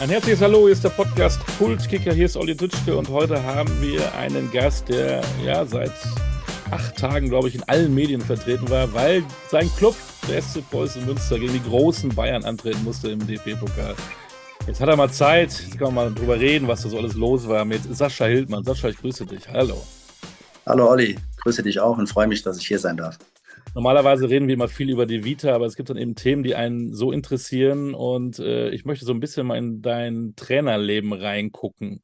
Ein herzliches Hallo, hier ist der Podcast Kultkicker, hier ist Olli Dütschke und heute haben wir einen Gast, der ja seit acht Tagen, glaube ich, in allen Medien vertreten war, weil sein Club, der SC Preußen Münster, gegen die großen Bayern antreten musste im DP-Pokal. Jetzt hat er mal Zeit, jetzt kann man mal drüber reden, was da so alles los war mit Sascha Hildmann. Sascha, ich grüße dich. Hallo. Hallo Olli, grüße dich auch und freue mich, dass ich hier sein darf. Normalerweise reden wir immer viel über die Vita, aber es gibt dann eben Themen, die einen so interessieren und äh, ich möchte so ein bisschen mal in dein Trainerleben reingucken,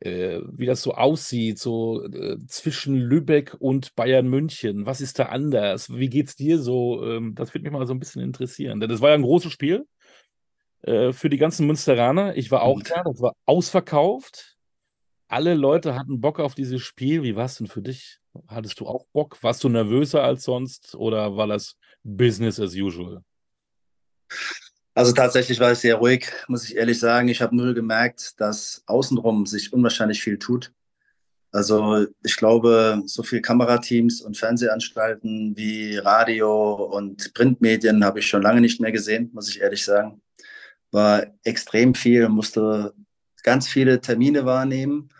äh, wie das so aussieht, so äh, zwischen Lübeck und Bayern München. Was ist da anders? Wie geht's dir so? Ähm, das würde mich mal so ein bisschen interessieren, denn das war ja ein großes Spiel äh, für die ganzen Münsteraner. Ich war auch da, das war ausverkauft. Alle Leute hatten Bock auf dieses Spiel. Wie war es denn für dich? Hattest du auch Bock? Warst du nervöser als sonst oder war das Business as usual? Also tatsächlich war ich sehr ruhig, muss ich ehrlich sagen. Ich habe nur gemerkt, dass außenrum sich unwahrscheinlich viel tut. Also ich glaube, so viele Kamerateams und Fernsehanstalten wie Radio und Printmedien habe ich schon lange nicht mehr gesehen, muss ich ehrlich sagen war extrem viel, musste ganz viele Termine wahrnehmen.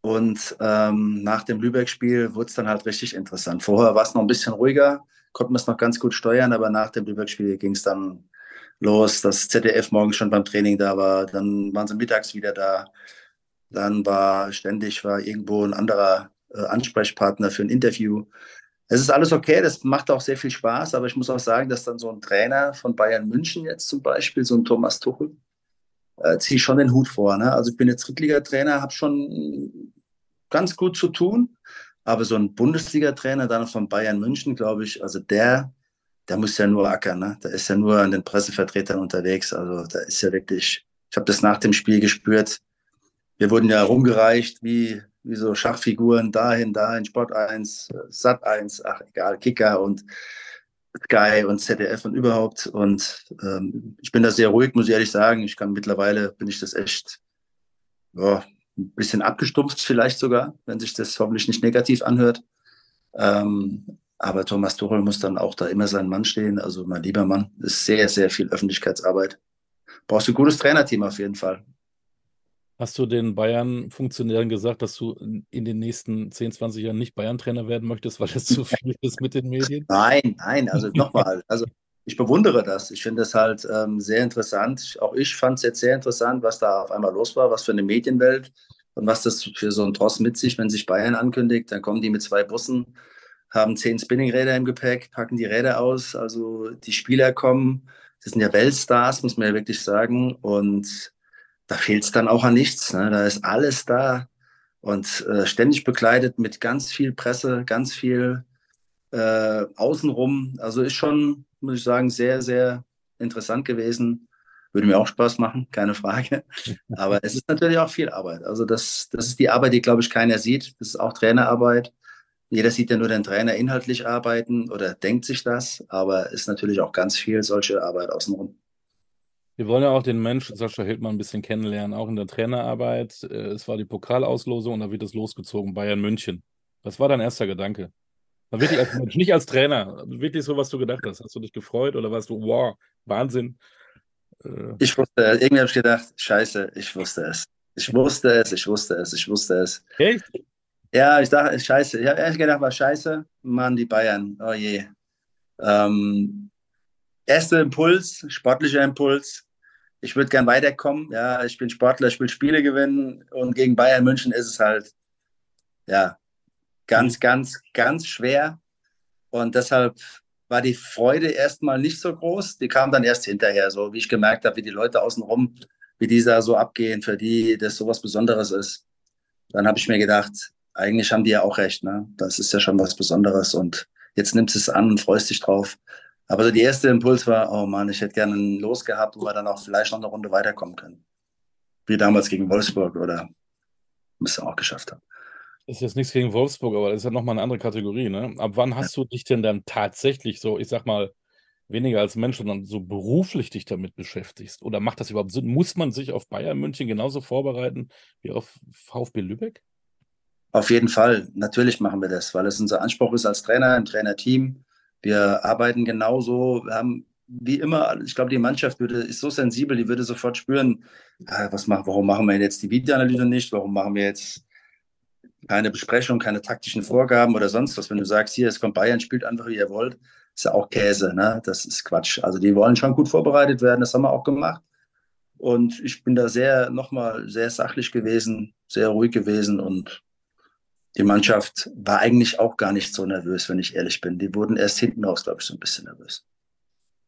Und ähm, nach dem Lübeck-Spiel wurde es dann halt richtig interessant. Vorher war es noch ein bisschen ruhiger, konnten wir es noch ganz gut steuern, aber nach dem Lübeck-Spiel ging es dann los, dass ZDF morgens schon beim Training da war, dann waren sie mittags wieder da. Dann war ständig war irgendwo ein anderer äh, Ansprechpartner für ein Interview es ist alles okay, das macht auch sehr viel Spaß, aber ich muss auch sagen, dass dann so ein Trainer von Bayern München jetzt zum Beispiel, so ein Thomas Tuchel, äh, ziehe ich schon den Hut vor. Ne? Also ich bin jetzt Drittligatrainer, habe schon ganz gut zu tun, aber so ein Bundesliga-Trainer dann von Bayern München, glaube ich, also der, der muss ja nur ackern, ne? Der ist ja nur an den Pressevertretern unterwegs. Also da ist ja wirklich, ich habe das nach dem Spiel gespürt. Wir wurden ja rumgereicht wie wie so Schachfiguren dahin, dahin, Sport 1, Sat 1, ach egal, Kicker und Sky und ZDF und überhaupt. Und ähm, ich bin da sehr ruhig, muss ich ehrlich sagen. Ich kann mittlerweile, bin ich das echt ja, ein bisschen abgestumpft vielleicht sogar, wenn sich das hoffentlich nicht negativ anhört. Ähm, aber Thomas Tuchel muss dann auch da immer sein Mann stehen. Also mein lieber Mann, ist sehr, sehr viel Öffentlichkeitsarbeit. Brauchst du ein gutes Trainerteam auf jeden Fall. Hast du den Bayern-Funktionären gesagt, dass du in den nächsten 10, 20 Jahren nicht Bayern-Trainer werden möchtest, weil es zu viel ist mit den Medien? Nein, nein, also nochmal. Also ich bewundere das. Ich finde das halt ähm, sehr interessant. Auch ich fand es jetzt sehr interessant, was da auf einmal los war, was für eine Medienwelt und was das für so ein Tross mit sich, wenn sich Bayern ankündigt, dann kommen die mit zwei Bussen, haben zehn Spinningräder im Gepäck, packen die Räder aus. Also die Spieler kommen, das sind ja Weltstars, muss man ja wirklich sagen. Und da fehlt es dann auch an nichts. Ne? Da ist alles da und äh, ständig begleitet mit ganz viel Presse, ganz viel äh, außenrum. Also ist schon, muss ich sagen, sehr, sehr interessant gewesen. Würde mir auch Spaß machen, keine Frage. Aber es ist natürlich auch viel Arbeit. Also das, das ist die Arbeit, die, glaube ich, keiner sieht. Das ist auch Trainerarbeit. Jeder sieht ja nur den Trainer inhaltlich arbeiten oder denkt sich das, aber es ist natürlich auch ganz viel solche Arbeit außenrum. Wir wollen ja auch den Menschen Sascha Hildmann ein bisschen kennenlernen, auch in der Trainerarbeit. Äh, es war die Pokalauslosung und da wird es losgezogen, Bayern München. Was war dein erster Gedanke? wirklich als Mensch, nicht als Trainer. Wirklich so, was du gedacht hast. Hast du dich gefreut oder warst du, wow, Wahnsinn? Äh, ich wusste, irgendwie habe ich gedacht, scheiße, ich wusste es. Ich wusste es, ich wusste es, ich wusste es. Echt? Ja, ich dachte, scheiße. Ich habe ehrlich gedacht, war scheiße. Mann, die Bayern, oh je. Ähm, erster Impuls, sportlicher Impuls, ich würde gern weiterkommen. Ja, ich bin Sportler, ich will Spiele gewinnen und gegen Bayern München ist es halt, ja, ganz, mhm. ganz, ganz schwer. Und deshalb war die Freude erstmal nicht so groß. Die kam dann erst hinterher, so wie ich gemerkt habe, wie die Leute außenrum, wie die da so abgehen, für die das so was Besonderes ist. Dann habe ich mir gedacht, eigentlich haben die ja auch recht, ne? Das ist ja schon was Besonderes und jetzt nimmst du es an und freust dich drauf. Aber so die erste Impuls war, oh Mann, ich hätte gerne ein Los gehabt, wo wir dann auch vielleicht noch eine Runde weiterkommen können. Wie damals gegen Wolfsburg oder müsste auch geschafft haben. Ist jetzt nichts gegen Wolfsburg, aber das ist ja nochmal eine andere Kategorie, ne? Ab wann hast du dich denn dann tatsächlich so, ich sag mal, weniger als Mensch, sondern so beruflich dich damit beschäftigst? Oder macht das überhaupt Sinn? Muss man sich auf Bayern München genauso vorbereiten wie auf VfB Lübeck? Auf jeden Fall. Natürlich machen wir das, weil es unser Anspruch ist als Trainer, im Trainerteam wir arbeiten genauso, wir haben wie immer, ich glaube, die Mannschaft würde, ist so sensibel, die würde sofort spüren, ah, was machen, warum machen wir jetzt die Videoanalyse nicht, warum machen wir jetzt keine Besprechung, keine taktischen Vorgaben oder sonst was. Wenn du sagst, hier, es kommt Bayern, spielt einfach, wie ihr wollt, ist ja auch Käse, ne? Das ist Quatsch. Also die wollen schon gut vorbereitet werden, das haben wir auch gemacht. Und ich bin da sehr, nochmal sehr sachlich gewesen, sehr ruhig gewesen und die Mannschaft war eigentlich auch gar nicht so nervös, wenn ich ehrlich bin. Die wurden erst hinten raus, glaube ich, so ein bisschen nervös.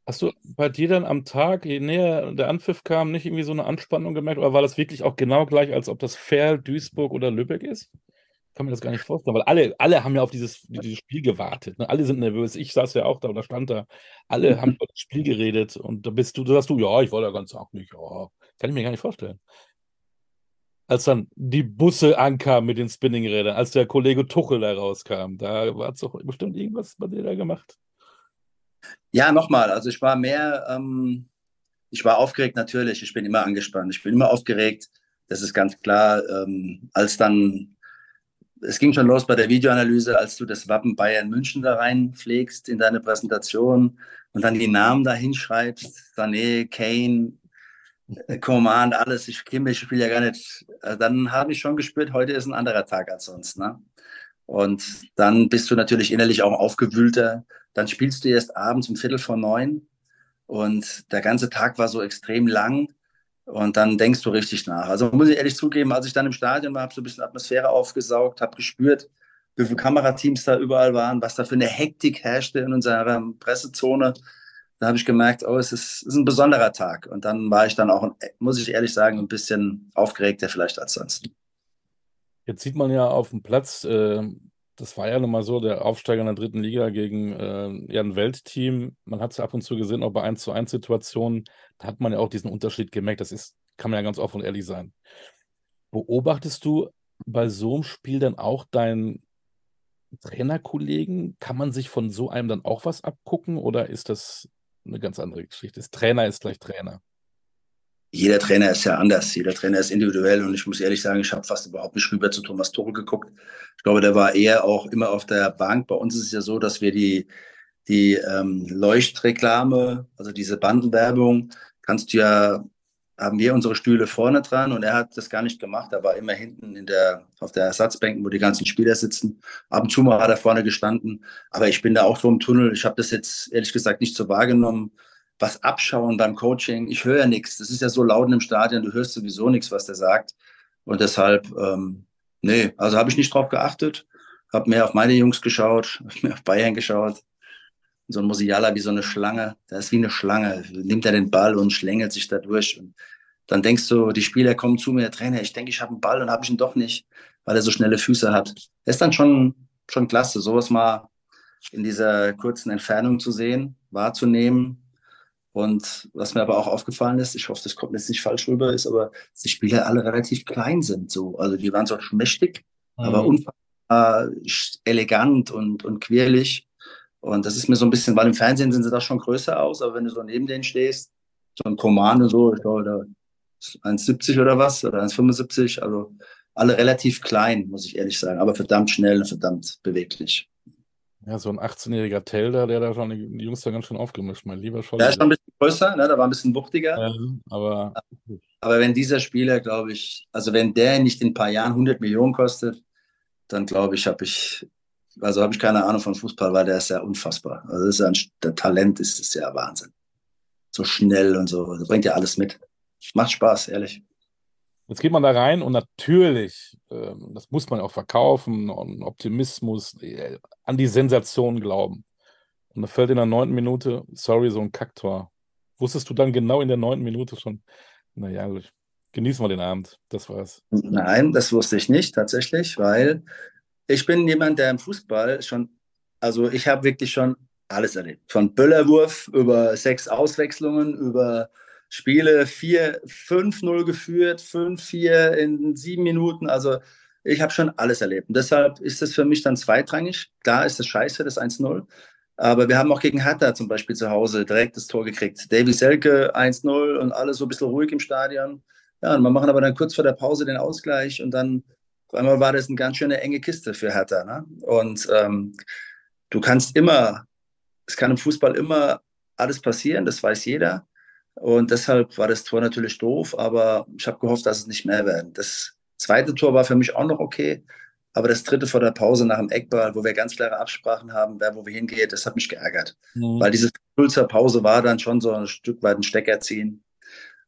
Hast du bei dir dann am Tag, je näher der Anpfiff kam, nicht irgendwie so eine Anspannung gemerkt? Oder war das wirklich auch genau gleich, als ob das Ferl, Duisburg oder Lübeck ist? Ich kann mir das gar nicht vorstellen, weil alle, alle haben ja auf dieses, dieses Spiel gewartet. Ne? Alle sind nervös. Ich saß ja auch da oder stand da. Alle haben über das Spiel geredet und da bist du, da sagst du, ja, ich wollte ja ganz auch nicht. Ja, kann ich mir gar nicht vorstellen. Als dann die Busse ankamen mit den Spinningrädern, als der Kollege Tuchel da rauskam, da war es doch bestimmt irgendwas bei dir da gemacht. Ja, nochmal, also ich war mehr, ähm, ich war aufgeregt natürlich, ich bin immer angespannt, ich bin immer aufgeregt, das ist ganz klar. Ähm, als dann, es ging schon los bei der Videoanalyse, als du das Wappen Bayern München da reinpflegst in deine Präsentation und dann die Namen da hinschreibst, Sané, Kane, Command, alles, ich kenne ich spiele ja gar nicht. Äh, dann habe ich schon gespürt, heute ist ein anderer Tag als sonst. Ne? Und dann bist du natürlich innerlich auch aufgewühlter. Dann spielst du erst abends um Viertel vor neun und der ganze Tag war so extrem lang. Und dann denkst du richtig nach. Also muss ich ehrlich zugeben, als ich dann im Stadion war, habe so ein bisschen Atmosphäre aufgesaugt, habe gespürt, wie viele Kamerateams da überall waren, was da für eine Hektik herrschte in unserer Pressezone. Da habe ich gemerkt, oh, es ist, ist ein besonderer Tag. Und dann war ich dann auch, muss ich ehrlich sagen, ein bisschen aufgeregter vielleicht als sonst. Jetzt sieht man ja auf dem Platz, äh, das war ja nun mal so, der Aufsteiger in der dritten Liga gegen äh, ja, ein Weltteam. Man hat es ja ab und zu gesehen, auch bei 1 zu 1 Situationen, da hat man ja auch diesen Unterschied gemerkt. Das ist, kann man ja ganz offen und ehrlich sein. Beobachtest du bei so einem Spiel dann auch deinen Trainerkollegen? Kann man sich von so einem dann auch was abgucken oder ist das eine ganz andere Geschichte? Das Trainer ist gleich Trainer jeder Trainer ist ja anders, jeder Trainer ist individuell und ich muss ehrlich sagen, ich habe fast überhaupt nicht rüber zu Thomas Tuchel geguckt. Ich glaube, der war eher auch immer auf der Bank. Bei uns ist es ja so, dass wir die, die ähm, Leuchtreklame, also diese Bandenwerbung, kannst du ja, haben wir unsere Stühle vorne dran und er hat das gar nicht gemacht. Er war immer hinten in der, auf der Ersatzbänken, wo die ganzen Spieler sitzen. Ab und zu mal hat er vorne gestanden. Aber ich bin da auch so im Tunnel. Ich habe das jetzt ehrlich gesagt nicht so wahrgenommen was abschauen beim Coaching. Ich höre ja nichts. Das ist ja so laut im Stadion, du hörst sowieso nichts, was der sagt. Und deshalb, ähm, nee, also habe ich nicht drauf geachtet. Habe mehr auf meine Jungs geschaut, mehr auf Bayern geschaut. So ein Musiala wie so eine Schlange. Der ist wie eine Schlange. Nimmt er den Ball und schlängelt sich da durch. Und dann denkst du, die Spieler kommen zu mir, Trainer, ich denke, ich habe einen Ball und habe ich ihn doch nicht, weil er so schnelle Füße hat. Das ist dann schon, schon klasse, sowas mal in dieser kurzen Entfernung zu sehen, wahrzunehmen und was mir aber auch aufgefallen ist, ich hoffe, das kommt jetzt nicht falsch rüber, ist aber, dass die Spieler alle relativ klein sind. So. Also die waren zwar schmächtig, mhm. aber unfassbar elegant und, und quirlig. Und das ist mir so ein bisschen, weil im Fernsehen sind sie da schon größer aus, aber wenn du so neben denen stehst, so ein Command und so, ich glaube, da 1,70 oder was, oder 1,75, also alle relativ klein, muss ich ehrlich sagen, aber verdammt schnell und verdammt beweglich. Ja, so ein 18-jähriger Telder, der da schon die Jungs da ganz schön aufgemischt, mein lieber Scholler. Der ist schon ein bisschen größer, ne? der war ein bisschen wuchtiger. Ja, aber... aber wenn dieser Spieler, glaube ich, also wenn der nicht in ein paar Jahren 100 Millionen kostet, dann glaube ich, habe ich, also habe ich keine Ahnung von Fußball, weil der ist ja unfassbar. Also das ist ja ein, der Talent ist, ist ja Wahnsinn. So schnell und so, das bringt ja alles mit. Macht Spaß, ehrlich. Jetzt geht man da rein und natürlich, äh, das muss man auch verkaufen und Optimismus, äh, an die Sensation glauben. Und da fällt in der neunten Minute, sorry, so ein Kacktor. Wusstest du dann genau in der neunten Minute schon, naja, gut, genießen wir den Abend, das war's. Nein, das wusste ich nicht tatsächlich, weil ich bin jemand, der im Fußball schon, also ich habe wirklich schon alles erlebt. Von Böllerwurf über sechs Auswechslungen, über Spiele 5-0 geführt, 5-4 in sieben Minuten. Also ich habe schon alles erlebt. Und deshalb ist es für mich dann zweitrangig. Klar ist das scheiße, das 1-0. Aber wir haben auch gegen Hertha zum Beispiel zu Hause direkt das Tor gekriegt. Davy Selke 1-0 und alles so ein bisschen ruhig im Stadion. Ja, und wir machen aber dann kurz vor der Pause den Ausgleich und dann auf einmal war das eine ganz schöne enge Kiste für Hertha. Ne? Und ähm, du kannst immer, es kann im Fußball immer alles passieren, das weiß jeder. Und deshalb war das Tor natürlich doof, aber ich habe gehofft, dass es nicht mehr werden. Das zweite Tor war für mich auch noch okay, aber das dritte vor der Pause nach dem Eckball, wo wir ganz klare Absprachen haben, wer wo wir hingehen, das hat mich geärgert. Mhm. Weil diese zur Pause war dann schon so ein Stück weit ein Stecker ziehen.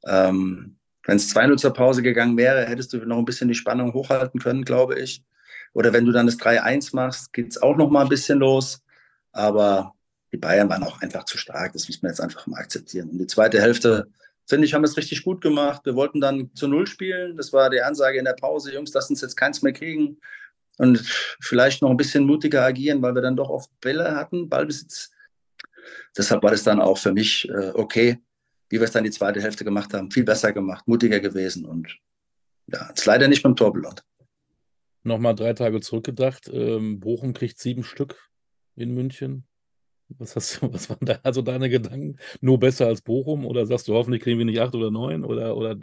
Ähm, wenn es 2-0 zur Pause gegangen wäre, hättest du noch ein bisschen die Spannung hochhalten können, glaube ich. Oder wenn du dann das 3-1 machst, geht es auch noch mal ein bisschen los. Aber die Bayern waren auch einfach zu stark. Das muss man jetzt einfach mal akzeptieren. Und die zweite Hälfte, finde ich, haben es richtig gut gemacht. Wir wollten dann zu Null spielen. Das war die Ansage in der Pause. Jungs, lasst uns jetzt keins mehr kriegen. Und vielleicht noch ein bisschen mutiger agieren, weil wir dann doch oft Bälle hatten, Ballbesitz. Deshalb war das dann auch für mich äh, okay, wie wir es dann die zweite Hälfte gemacht haben. Viel besser gemacht, mutiger gewesen und ja, ist leider nicht beim Tor belohnt. Nochmal drei Tage zurückgedacht. Ähm, Bochum kriegt sieben Stück in München. Was, hast du, was waren da also deine Gedanken? Nur besser als Bochum? Oder sagst du, hoffentlich kriegen wir nicht acht oder neun? Oder, oder,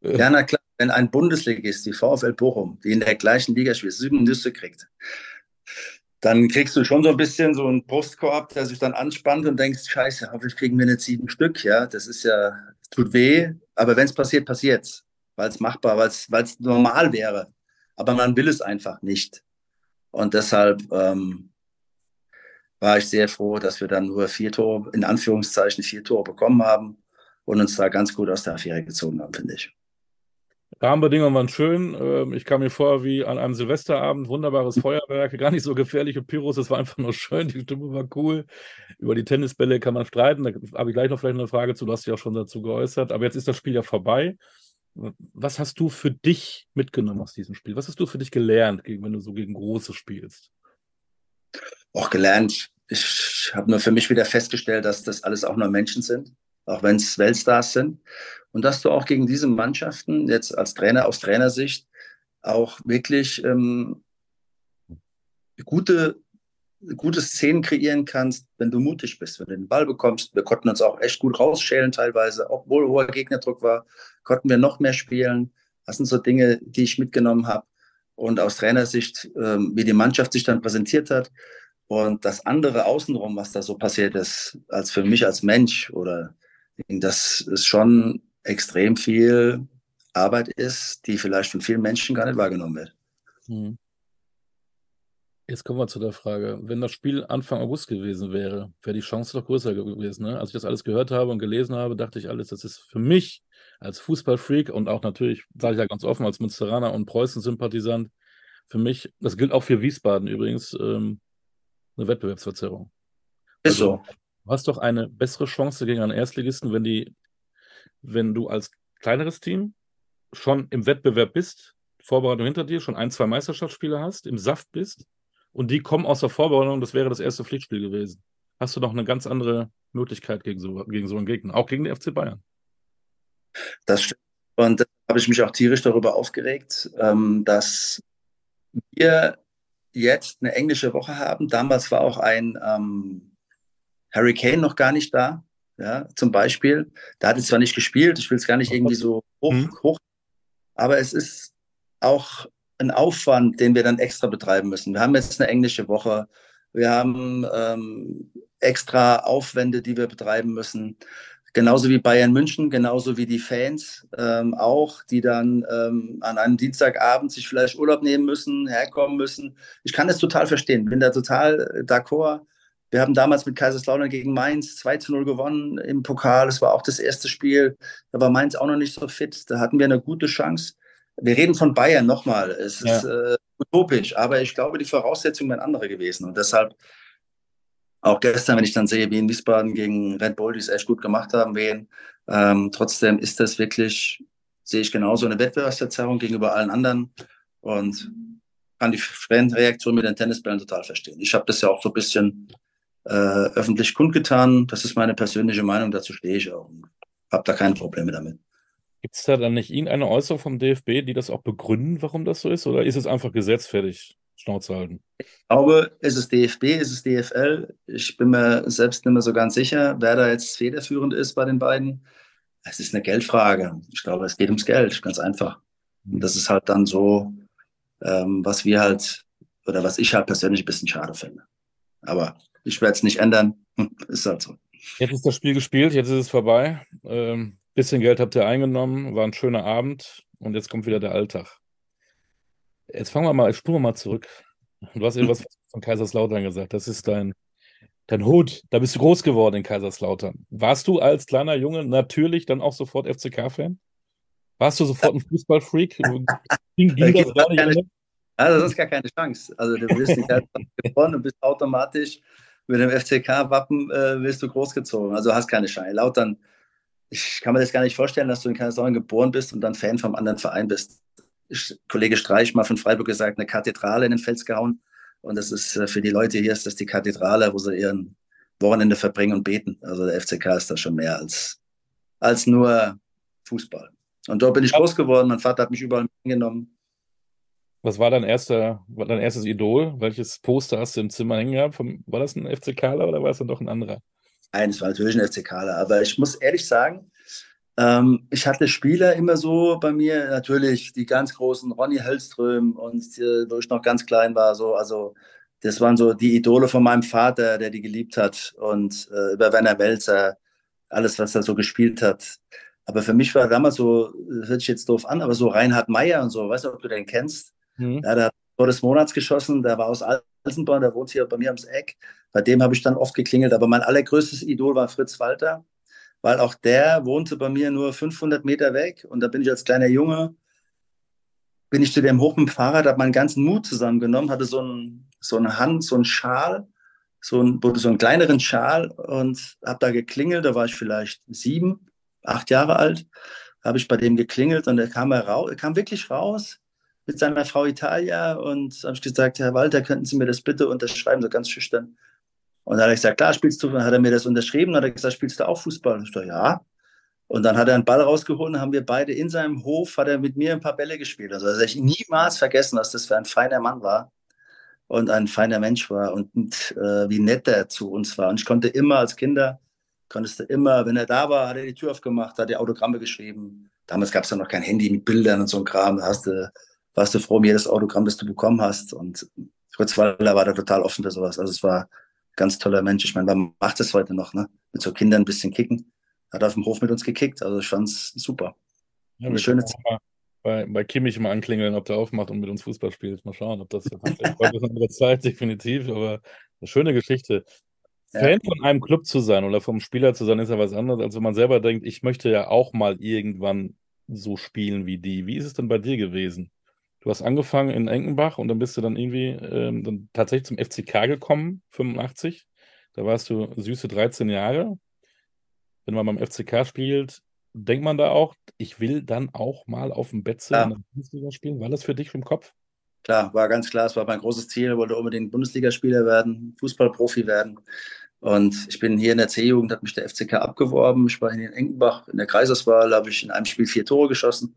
äh? Ja, na klar, wenn ein Bundesligist, die VfL Bochum, die in der gleichen Liga spielt, sieben Nüsse kriegt, dann kriegst du schon so ein bisschen so einen Brustkorb, der sich dann anspannt und denkst, scheiße, hoffentlich kriegen wir nicht sieben Stück. Ja, das ist ja, tut weh, aber wenn es passiert, passiert es, weil es machbar, weil es normal wäre. Aber man will es einfach nicht. Und deshalb ähm, war ich sehr froh, dass wir dann nur vier Tore, in Anführungszeichen vier Tore bekommen haben und uns da ganz gut aus der Affäre gezogen haben, finde ich. Rahmenbedingungen waren schön. Ähm, ich kam mir vor wie an einem Silvesterabend, wunderbares Feuerwerk, gar nicht so gefährliche Pyros, es war einfach nur schön, die Stimme war cool. Über die Tennisbälle kann man streiten, da habe ich gleich noch vielleicht eine Frage zu, du hast dich auch schon dazu geäußert, aber jetzt ist das Spiel ja vorbei. Was hast du für dich mitgenommen aus diesem Spiel? Was hast du für dich gelernt, wenn du so gegen Große spielst? Auch gelernt. Ich habe nur für mich wieder festgestellt, dass das alles auch nur Menschen sind, auch wenn es Weltstars sind. Und dass du auch gegen diese Mannschaften jetzt als Trainer aus Trainersicht auch wirklich ähm, gute, gute Szenen kreieren kannst, wenn du mutig bist, wenn du den Ball bekommst. Wir konnten uns auch echt gut rausschälen teilweise, obwohl hoher Gegnerdruck war, konnten wir noch mehr spielen. Das sind so Dinge, die ich mitgenommen habe. Und aus Trainersicht, ähm, wie die Mannschaft sich dann präsentiert hat und das andere außenrum, was da so passiert ist, als für mich als Mensch oder das ist schon extrem viel Arbeit ist, die vielleicht von vielen Menschen gar nicht wahrgenommen wird. Hm. Jetzt kommen wir zu der Frage, wenn das Spiel Anfang August gewesen wäre, wäre die Chance doch größer gewesen. Ne? Als ich das alles gehört habe und gelesen habe, dachte ich alles, das ist für mich als Fußballfreak und auch natürlich, sage ich ja ganz offen, als Münsteraner und Preußen-Sympathisant, für mich, das gilt auch für Wiesbaden übrigens, ähm, eine Wettbewerbsverzerrung. Ist also, so. Du hast doch eine bessere Chance gegen einen Erstligisten, wenn die wenn du als kleineres Team schon im Wettbewerb bist, Vorbereitung hinter dir, schon ein, zwei Meisterschaftsspiele hast, im Saft bist und die kommen aus der Vorbereitung, das wäre das erste Pflichtspiel gewesen. Hast du noch eine ganz andere Möglichkeit gegen so, gegen so einen Gegner, auch gegen den FC Bayern. Das stimmt. Und da habe ich mich auch tierisch darüber aufgeregt, ähm, dass wir jetzt eine englische Woche haben. Damals war auch ein ähm, Hurricane noch gar nicht da ja, zum Beispiel. Da hat es zwar nicht gespielt, ich will es gar nicht irgendwie so hoch, mhm. hoch, aber es ist auch ein Aufwand, den wir dann extra betreiben müssen. Wir haben jetzt eine englische Woche, wir haben ähm, extra Aufwände, die wir betreiben müssen. Genauso wie Bayern München, genauso wie die Fans ähm, auch, die dann ähm, an einem Dienstagabend sich vielleicht Urlaub nehmen müssen, herkommen müssen. Ich kann das total verstehen, bin da total d'accord. Wir haben damals mit Kaiserslautern gegen Mainz 2 zu 0 gewonnen im Pokal. Es war auch das erste Spiel. Da war Mainz auch noch nicht so fit. Da hatten wir eine gute Chance. Wir reden von Bayern nochmal. Es ja. ist äh, utopisch, aber ich glaube, die Voraussetzungen wären andere gewesen. Und deshalb auch gestern, wenn ich dann sehe, wie in Wiesbaden gegen Red Bull, die es echt gut gemacht haben, wen, ähm, trotzdem ist das wirklich, sehe ich genauso eine Wettbewerbsverzerrung gegenüber allen anderen. Und kann die Fanreaktion mit den Tennisbällen total verstehen. Ich habe das ja auch so ein bisschen äh, öffentlich kundgetan. Das ist meine persönliche Meinung, dazu stehe ich auch und habe da keine Probleme damit. Gibt es da dann nicht irgendeine Äußerung vom DFB, die das auch begründen, warum das so ist? Oder ist es einfach gesetzfertig? Schnauze halten. Ich glaube, ist es DFB, ist es DFL? Ich bin mir selbst nicht mehr so ganz sicher, wer da jetzt federführend ist bei den beiden. Es ist eine Geldfrage. Ich glaube, es geht ums Geld, ganz einfach. Und das ist halt dann so, ähm, was wir halt, oder was ich halt persönlich ein bisschen schade finde. Aber ich werde es nicht ändern. Ist halt so. Jetzt ist das Spiel gespielt, jetzt ist es vorbei. Ähm, bisschen Geld habt ihr eingenommen, war ein schöner Abend und jetzt kommt wieder der Alltag. Jetzt fangen wir mal, spuren wir mal zurück. Du hast irgendwas von Kaiserslautern gesagt. Das ist dein, dein Hut. Da bist du groß geworden in Kaiserslautern. Warst du als kleiner Junge natürlich dann auch sofort FCK-Fan? Warst du sofort ein Fußballfreak? Ging, ging das gar nicht? Also das ist gar keine Chance. Also du bist nicht geboren und bist automatisch mit dem FCK-Wappen äh, wirst du großgezogen. Also hast keine Chance. Lautern, ich kann mir das gar nicht vorstellen, dass du in Kaiserslautern geboren bist und dann Fan vom anderen Verein bist. Ich, Kollege Streich mal von Freiburg gesagt, eine Kathedrale in den Fels gehauen. Und das ist äh, für die Leute hier ist das die Kathedrale, wo sie ihren Wochenende verbringen und beten. Also der FCK ist da schon mehr als, als nur Fußball. Und dort bin ich groß geworden. Mein Vater hat mich überall mitgenommen. Was war dein erster, dein erstes Idol? Welches Poster hast du im Zimmer hängen gehabt? War das ein FCKler oder war es dann doch ein anderer? Nein, es war natürlich ein FCKler. Aber ich muss ehrlich sagen, ähm, ich hatte Spieler immer so bei mir, natürlich die ganz großen, Ronny Hellström und äh, wo ich noch ganz klein war, so, also das waren so die Idole von meinem Vater, der die geliebt hat und äh, über Werner Welzer, alles, was er so gespielt hat. Aber für mich war damals so, hört sich jetzt doof an, aber so Reinhard Meyer und so, weißt du, ob du den kennst? Mhm. Ja, der hat Tor des Monats geschossen, der war aus Alsenborn, der wohnt hier bei mir ums Eck. Bei dem habe ich dann oft geklingelt, aber mein allergrößtes Idol war Fritz Walter, weil auch der wohnte bei mir nur 500 Meter weg und da bin ich als kleiner Junge, bin ich zu dem hoch mit dem Fahrrad, habe meinen ganzen Mut zusammengenommen, hatte so, ein, so eine Hand, so einen Schal, so, ein, so einen kleineren Schal und habe da geklingelt, da war ich vielleicht sieben, acht Jahre alt, habe ich bei dem geklingelt und er kam, raus, er kam wirklich raus mit seiner Frau Italia und habe ich gesagt, Herr Walter, könnten Sie mir das bitte unterschreiben, so ganz schüchtern. Und dann hat er gesagt, klar, spielst du, dann hat er mir das unterschrieben und hat er gesagt, spielst du auch Fußball? ich dachte, ja. Und dann hat er einen Ball rausgeholt und haben wir beide in seinem Hof, hat er mit mir ein paar Bälle gespielt. Also das ich niemals vergessen, dass das für ein feiner Mann war und ein feiner Mensch war und, und äh, wie nett er zu uns war. Und ich konnte immer als Kinder, konntest du immer, wenn er da war, hat er die Tür aufgemacht, hat die Autogramme geschrieben. Damals gab es ja noch kein Handy mit Bildern und so ein Kram. Da hast du warst du froh um jedes Autogramm, das du bekommen hast. Und Fritz Waller war da total offen für sowas. Also es war ein ganz toller Mensch. Ich meine, man macht es heute noch, ne? Mit so Kindern ein bisschen kicken. Hat auf dem Hof mit uns gekickt. Also ich fand es super. Ja, Eine schöne Zeit. Bei, bei Kimmich mal anklingeln, ob der aufmacht und mit uns Fußball spielt. Mal schauen, ob das vielleicht eine andere Zeit, definitiv, aber eine schöne Geschichte. Ja. Fan von einem Club zu sein oder vom Spieler zu sein, ist ja was anderes, als wenn man selber denkt, ich möchte ja auch mal irgendwann so spielen wie die. Wie ist es denn bei dir gewesen? Du hast angefangen in Enkenbach und dann bist du dann irgendwie ähm, dann tatsächlich zum FCK gekommen, 85. Da warst du süße 13 Jahre. Wenn man beim FCK spielt, denkt man da auch, ich will dann auch mal auf dem Betze ja. in der Bundesliga spielen. War das für dich im Kopf? Klar, war ganz klar. Es war mein großes Ziel. Ich wollte unbedingt Bundesligaspieler werden, Fußballprofi werden. Und ich bin hier in der C-Jugend, hat mich der FCK abgeworben. Ich war in Enkenbach in der Kreisauswahl, habe ich in einem Spiel vier Tore geschossen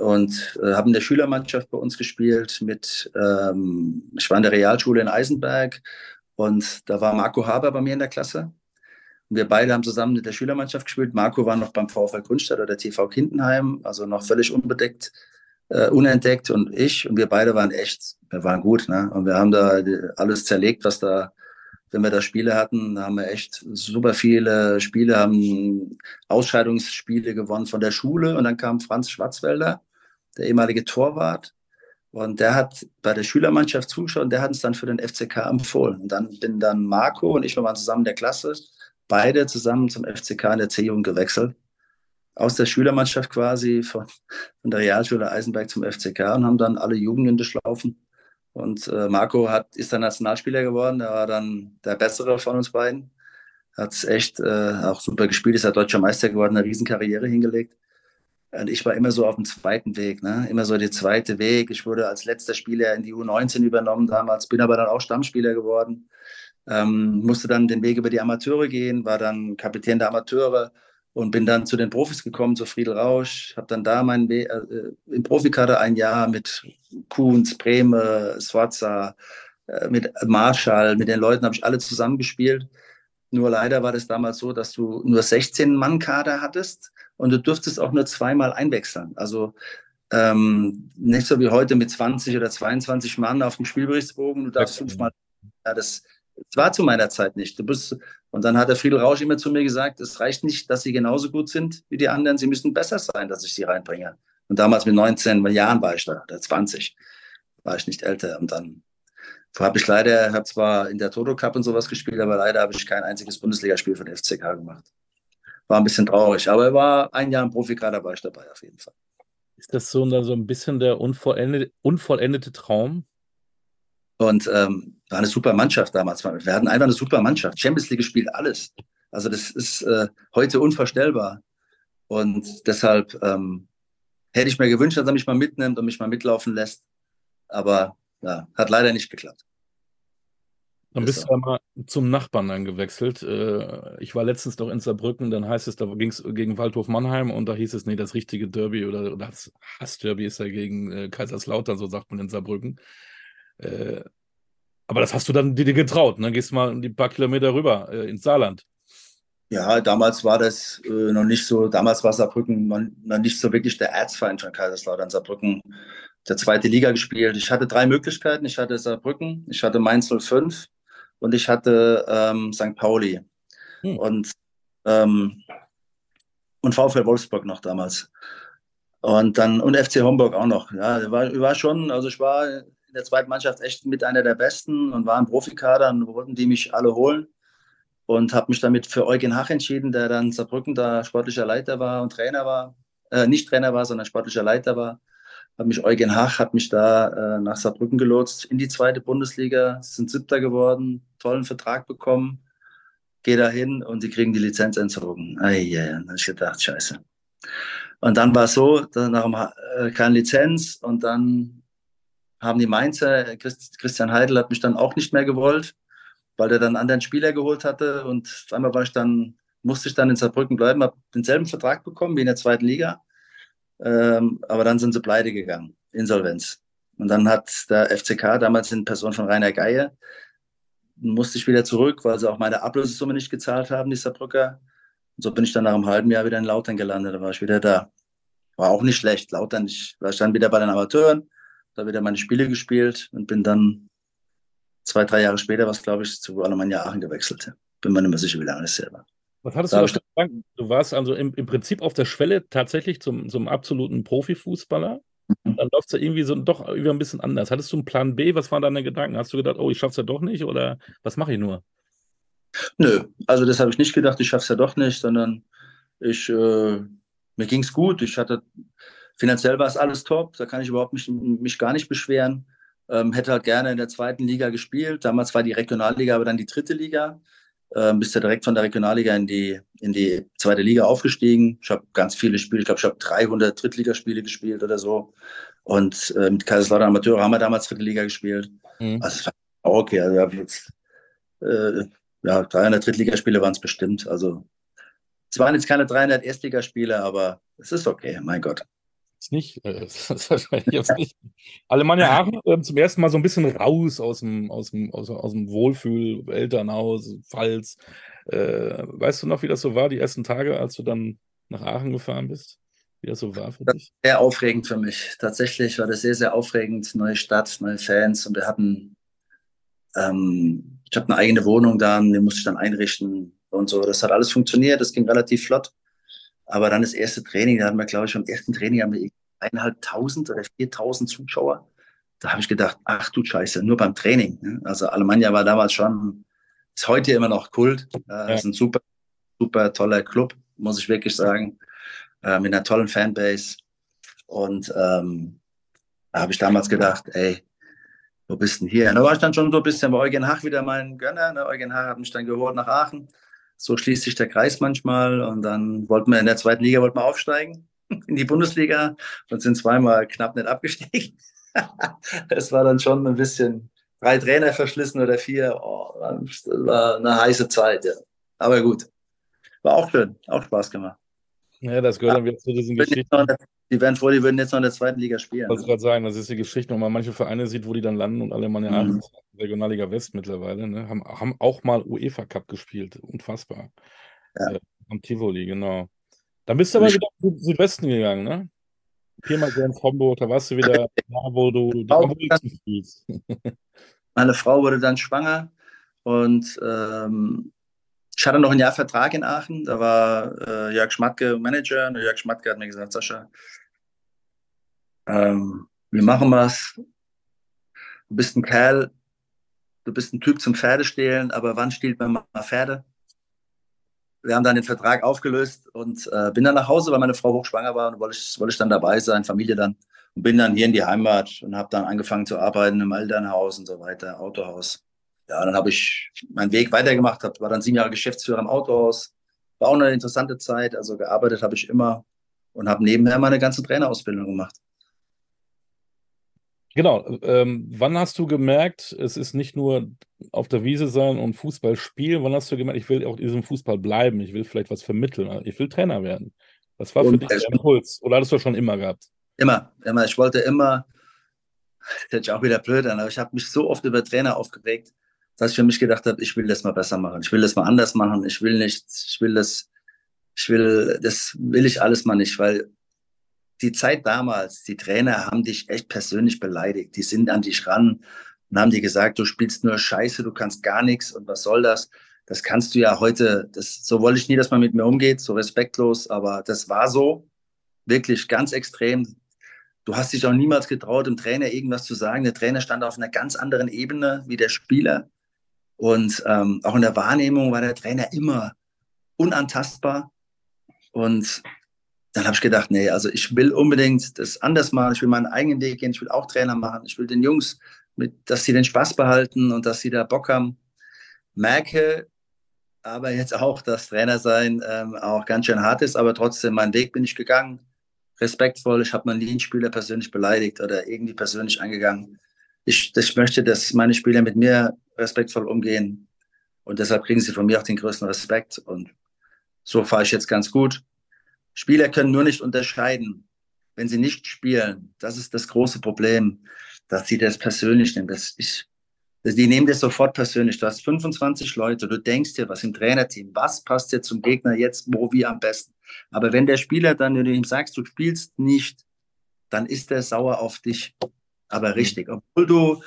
und äh, haben in der Schülermannschaft bei uns gespielt mit, ähm, ich war in der Realschule in Eisenberg und da war Marco Haber bei mir in der Klasse. Und wir beide haben zusammen mit der Schülermannschaft gespielt. Marco war noch beim VfL Grundstadt oder TV Kindenheim, also noch völlig unbedeckt, äh, unentdeckt und ich und wir beide waren echt, wir waren gut, ne? Und wir haben da alles zerlegt, was da wenn wir da Spiele hatten, haben wir echt super viele Spiele, haben Ausscheidungsspiele gewonnen von der Schule und dann kam Franz Schwarzwälder, der ehemalige Torwart. Und der hat bei der Schülermannschaft zugeschaut und der hat uns dann für den FCK empfohlen. Und dann bin dann Marco und ich, wir waren zusammen in der Klasse, beide zusammen zum FCK in der C-Jugend gewechselt. Aus der Schülermannschaft quasi von, von der Realschule Eisenberg zum FCK und haben dann alle Jugenden durchlaufen. Und äh, Marco hat, ist dann Nationalspieler geworden, er war dann der Bessere von uns beiden. Hat echt äh, auch super gespielt, ist ja deutscher Meister geworden, eine Riesenkarriere hingelegt. Und ich war immer so auf dem zweiten Weg, ne? immer so der zweite Weg. Ich wurde als letzter Spieler in die U19 übernommen damals, bin aber dann auch Stammspieler geworden. Ähm, musste dann den Weg über die Amateure gehen, war dann Kapitän der Amateure und bin dann zu den Profis gekommen, zu Friedel Rausch, habe dann da meinen We äh, im Profikader ein Jahr mit Kuhns, Breme, Sforza, äh, mit Marschall, mit den Leuten habe ich alle zusammengespielt. Nur leider war das damals so, dass du nur 16 Mann Kader hattest und du durftest auch nur zweimal einwechseln. Also ähm, nicht so wie heute mit 20 oder 22 Mann auf dem Spielberichtsbogen. Du darfst fünfmal. Ja, das es war zu meiner Zeit nicht. Du bist, und dann hat der Friedel Rausch immer zu mir gesagt, es reicht nicht, dass sie genauso gut sind wie die anderen, sie müssen besser sein, dass ich sie reinbringe. Und damals mit 19 Jahren war ich da, oder 20, war ich nicht älter. Und dann habe ich leider, habe zwar in der Toto Cup und sowas gespielt, aber leider habe ich kein einziges Bundesligaspiel für den FCK gemacht. War ein bisschen traurig, aber er war ein Jahr im Profikader war ich dabei auf jeden Fall. Ist das so, so ein bisschen der unvollendete, unvollendete Traum? Und ähm, war eine super Mannschaft damals. Wir hatten einfach eine super Mannschaft. Champions League gespielt, alles. Also das ist äh, heute unvorstellbar. Und deshalb ähm, hätte ich mir gewünscht, dass er mich mal mitnimmt und mich mal mitlaufen lässt. Aber ja, hat leider nicht geklappt. Dann bist du ja mal zum Nachbarn dann gewechselt. Äh, ich war letztens doch in Saarbrücken, dann heißt es, da ging es gegen Waldhof Mannheim und da hieß es, nee, das richtige Derby oder, das Hassderby ist ja gegen äh, Kaiserslautern, so sagt man in Saarbrücken. Äh, aber das hast du dann dir getraut, ne? Gehst mal die paar Kilometer rüber ins Saarland. Ja, damals war das noch nicht so, damals war Saarbrücken noch nicht so wirklich der Erzfeind von Kaiserslautern. Saarbrücken der zweite Liga gespielt. Ich hatte drei Möglichkeiten. Ich hatte Saarbrücken, ich hatte Mainz 05 und ich hatte ähm, St. Pauli. Hm. Und, ähm, und VfL Wolfsburg noch damals. Und dann, und FC Homburg auch noch. Ja, war, war schon, also ich war in der zweiten Mannschaft echt mit einer der besten und war im Profikader und wollten die mich alle holen. Und habe mich damit für Eugen Hach entschieden, der dann Saarbrücken da sportlicher Leiter war und Trainer war. Äh, nicht Trainer war, sondern sportlicher Leiter war hat mich Eugen Hach, hat mich da äh, nach Saarbrücken gelotst in die zweite Bundesliga, sind Siebter geworden, tollen Vertrag bekommen, gehe da hin und sie kriegen die Lizenz entzogen. Ei, ja, dann habe ich gedacht, scheiße. Und dann war es so, danach äh, keine Lizenz und dann haben die Mainzer, Christ, Christian Heidel hat mich dann auch nicht mehr gewollt, weil der dann einen anderen Spieler geholt hatte und einmal war ich dann, musste ich dann in Saarbrücken bleiben, habe denselben Vertrag bekommen wie in der zweiten Liga ähm, aber dann sind sie pleite gegangen, Insolvenz. Und dann hat der FCK damals in Person von Rainer Geier, musste ich wieder zurück, weil sie auch meine Ablösesumme nicht gezahlt haben, die Saarbrücker. Und so bin ich dann nach einem halben Jahr wieder in Lautern gelandet, da war ich wieder da. War auch nicht schlecht. Lautern, ich war dann wieder bei den Amateuren, da wieder meine Spiele gespielt und bin dann zwei, drei Jahre später, was glaube ich, zu Alemannia Aachen gewechselt. Bin mir nicht mehr sicher, wie lange das her war. Was hattest da du da Du warst also im, im, Prinzip auf der Schwelle tatsächlich zum, zum absoluten Profifußballer. Mhm. Dann läuft es ja irgendwie so doch irgendwie ein bisschen anders. Hattest du einen Plan B? Was waren deine Gedanken? Hast du gedacht, oh, ich schaff's ja doch nicht oder was mache ich nur? Nö, also das habe ich nicht gedacht, ich schaff's ja doch nicht, sondern ich, äh, mir ging's gut. Ich hatte finanziell war es alles top, da kann ich überhaupt mich, mich gar nicht beschweren. Ähm, hätte halt gerne in der zweiten Liga gespielt. Damals war die Regionalliga, aber dann die dritte Liga äh, bist ja direkt von der Regionalliga in die, in die zweite Liga aufgestiegen. Ich habe ganz viele Spiele, ich glaube, ich habe 300 Drittligaspiele gespielt oder so. Und äh, mit Kaiserslautern Amateure haben wir damals dritte Liga gespielt. Mhm. Also es war okay. Also, ich jetzt, äh, ja, 300 Drittligaspiele waren es bestimmt. Also es waren jetzt keine 300 Erstligaspiele, aber es ist okay, mein Gott jetzt nicht. Äh, das wahrscheinlich jetzt nicht. Alemannia Aachen äh, zum ersten Mal so ein bisschen raus aus dem, aus dem, aus, aus dem Wohlfühl, Elternhaus, Pfalz. Äh, weißt du noch, wie das so war, die ersten Tage, als du dann nach Aachen gefahren bist? Wie das so war für das dich? Sehr aufregend für mich. Tatsächlich war das sehr, sehr aufregend. Neue Stadt, neue Fans und wir hatten, ähm, ich habe eine eigene Wohnung da, die musste ich dann einrichten und so. Das hat alles funktioniert, das ging relativ flott. Aber dann das erste Training, da hatten wir, glaube ich, vom ersten Training haben wir eineinhalbtausend oder viertausend Zuschauer. Da habe ich gedacht, ach du Scheiße, nur beim Training. Ne? Also Alemannia war damals schon, ist heute immer noch Kult. Ja. Ist ein super, super toller Club, muss ich wirklich sagen. Äh, mit einer tollen Fanbase. Und ähm, da habe ich damals gedacht, ey, wo bist denn hier? Da war ich dann schon so ein bisschen bei Eugen Hach wieder mein Gönner. Ne? Eugen Hach hat mich dann geholt nach Aachen so schließt sich der Kreis manchmal. Und dann wollten wir in der zweiten Liga wollten wir aufsteigen in die Bundesliga und sind zweimal knapp nicht abgestiegen. Es war dann schon ein bisschen drei Trainer verschlissen oder vier. Oh, das war eine heiße Zeit, ja. Aber gut. War auch schön, auch Spaß gemacht. Ja, das gehört dann wieder zu diesen Geschichten. Die wären froh, die würden jetzt noch in der zweiten Liga spielen. Ich wollte gerade sagen, das ist die Geschichte, wenn man manche Vereine sieht, wo die dann landen und alle Mann ja mhm. Regionalliga West mittlerweile, ne, haben, haben auch mal UEFA Cup gespielt. Unfassbar. Ja. Äh, am Tivoli, genau. Dann bist du aber wieder in Südwesten gegangen, ne? Viermal ins Homburg, da warst du wieder da, wo du die Meine Frau wurde dann schwanger Und ähm, ich hatte noch ein Jahr Vertrag in Aachen. Da war äh, Jörg Schmatke Manager. Und Jörg Schmatke hat mir gesagt, Sascha, ähm, wir machen was. Du bist ein Kerl, du bist ein Typ zum Pferdestehlen, aber wann stiehlt man mal Pferde? Wir haben dann den Vertrag aufgelöst und äh, bin dann nach Hause, weil meine Frau hochschwanger war und wollte ich, wollte ich dann dabei sein, Familie dann. Und bin dann hier in die Heimat und habe dann angefangen zu arbeiten im Elternhaus und so weiter, Autohaus. Ja, dann habe ich meinen Weg weitergemacht, hab, war dann sieben Jahre Geschäftsführer im Autohaus. War auch eine interessante Zeit, also gearbeitet habe ich immer und habe nebenher meine ganze Trainerausbildung gemacht. Genau. Ähm, wann hast du gemerkt, es ist nicht nur auf der Wiese sein und Fußball spielen? Wann hast du gemerkt, ich will auch in diesem Fußball bleiben? Ich will vielleicht was vermitteln. Ich will Trainer werden. Was war für und dich der Impuls? Oder hattest du schon immer gehabt? Immer, immer. Ich wollte immer, das ist auch wieder blöd an, aber ich habe mich so oft über Trainer aufgeregt, dass ich für mich gedacht habe, ich will das mal besser machen. Ich will das mal anders machen. Ich will nicht, ich will das, ich will, das will ich alles mal nicht, weil die Zeit damals, die Trainer haben dich echt persönlich beleidigt. Die sind an dich ran und haben dir gesagt, du spielst nur Scheiße, du kannst gar nichts und was soll das? Das kannst du ja heute, das, so wollte ich nie, dass man mit mir umgeht, so respektlos, aber das war so, wirklich ganz extrem. Du hast dich auch niemals getraut, dem Trainer irgendwas zu sagen. Der Trainer stand auf einer ganz anderen Ebene wie der Spieler. Und ähm, auch in der Wahrnehmung war der Trainer immer unantastbar. Und dann habe ich gedacht, nee, also ich will unbedingt das anders machen. Ich will meinen eigenen Weg gehen. Ich will auch Trainer machen. Ich will den Jungs, mit, dass sie den Spaß behalten und dass sie da Bock haben. Merke aber jetzt auch, dass Trainer sein ähm, auch ganz schön hart ist. Aber trotzdem, meinen Weg bin ich gegangen. Respektvoll. Ich habe mal nie einen Spieler persönlich beleidigt oder irgendwie persönlich angegangen. Ich, ich möchte, dass meine Spieler mit mir respektvoll umgehen. Und deshalb kriegen sie von mir auch den größten Respekt. Und so fahre ich jetzt ganz gut. Spieler können nur nicht unterscheiden, wenn sie nicht spielen. Das ist das große Problem, dass sie das persönlich nehmen. Das ist, die nehmen das sofort persönlich. Du hast 25 Leute, du denkst dir was im Trainerteam, was passt dir zum Gegner jetzt, wo, wie am besten. Aber wenn der Spieler dann, wenn du ihm sagst, du spielst nicht, dann ist der sauer auf dich. Aber richtig, obwohl du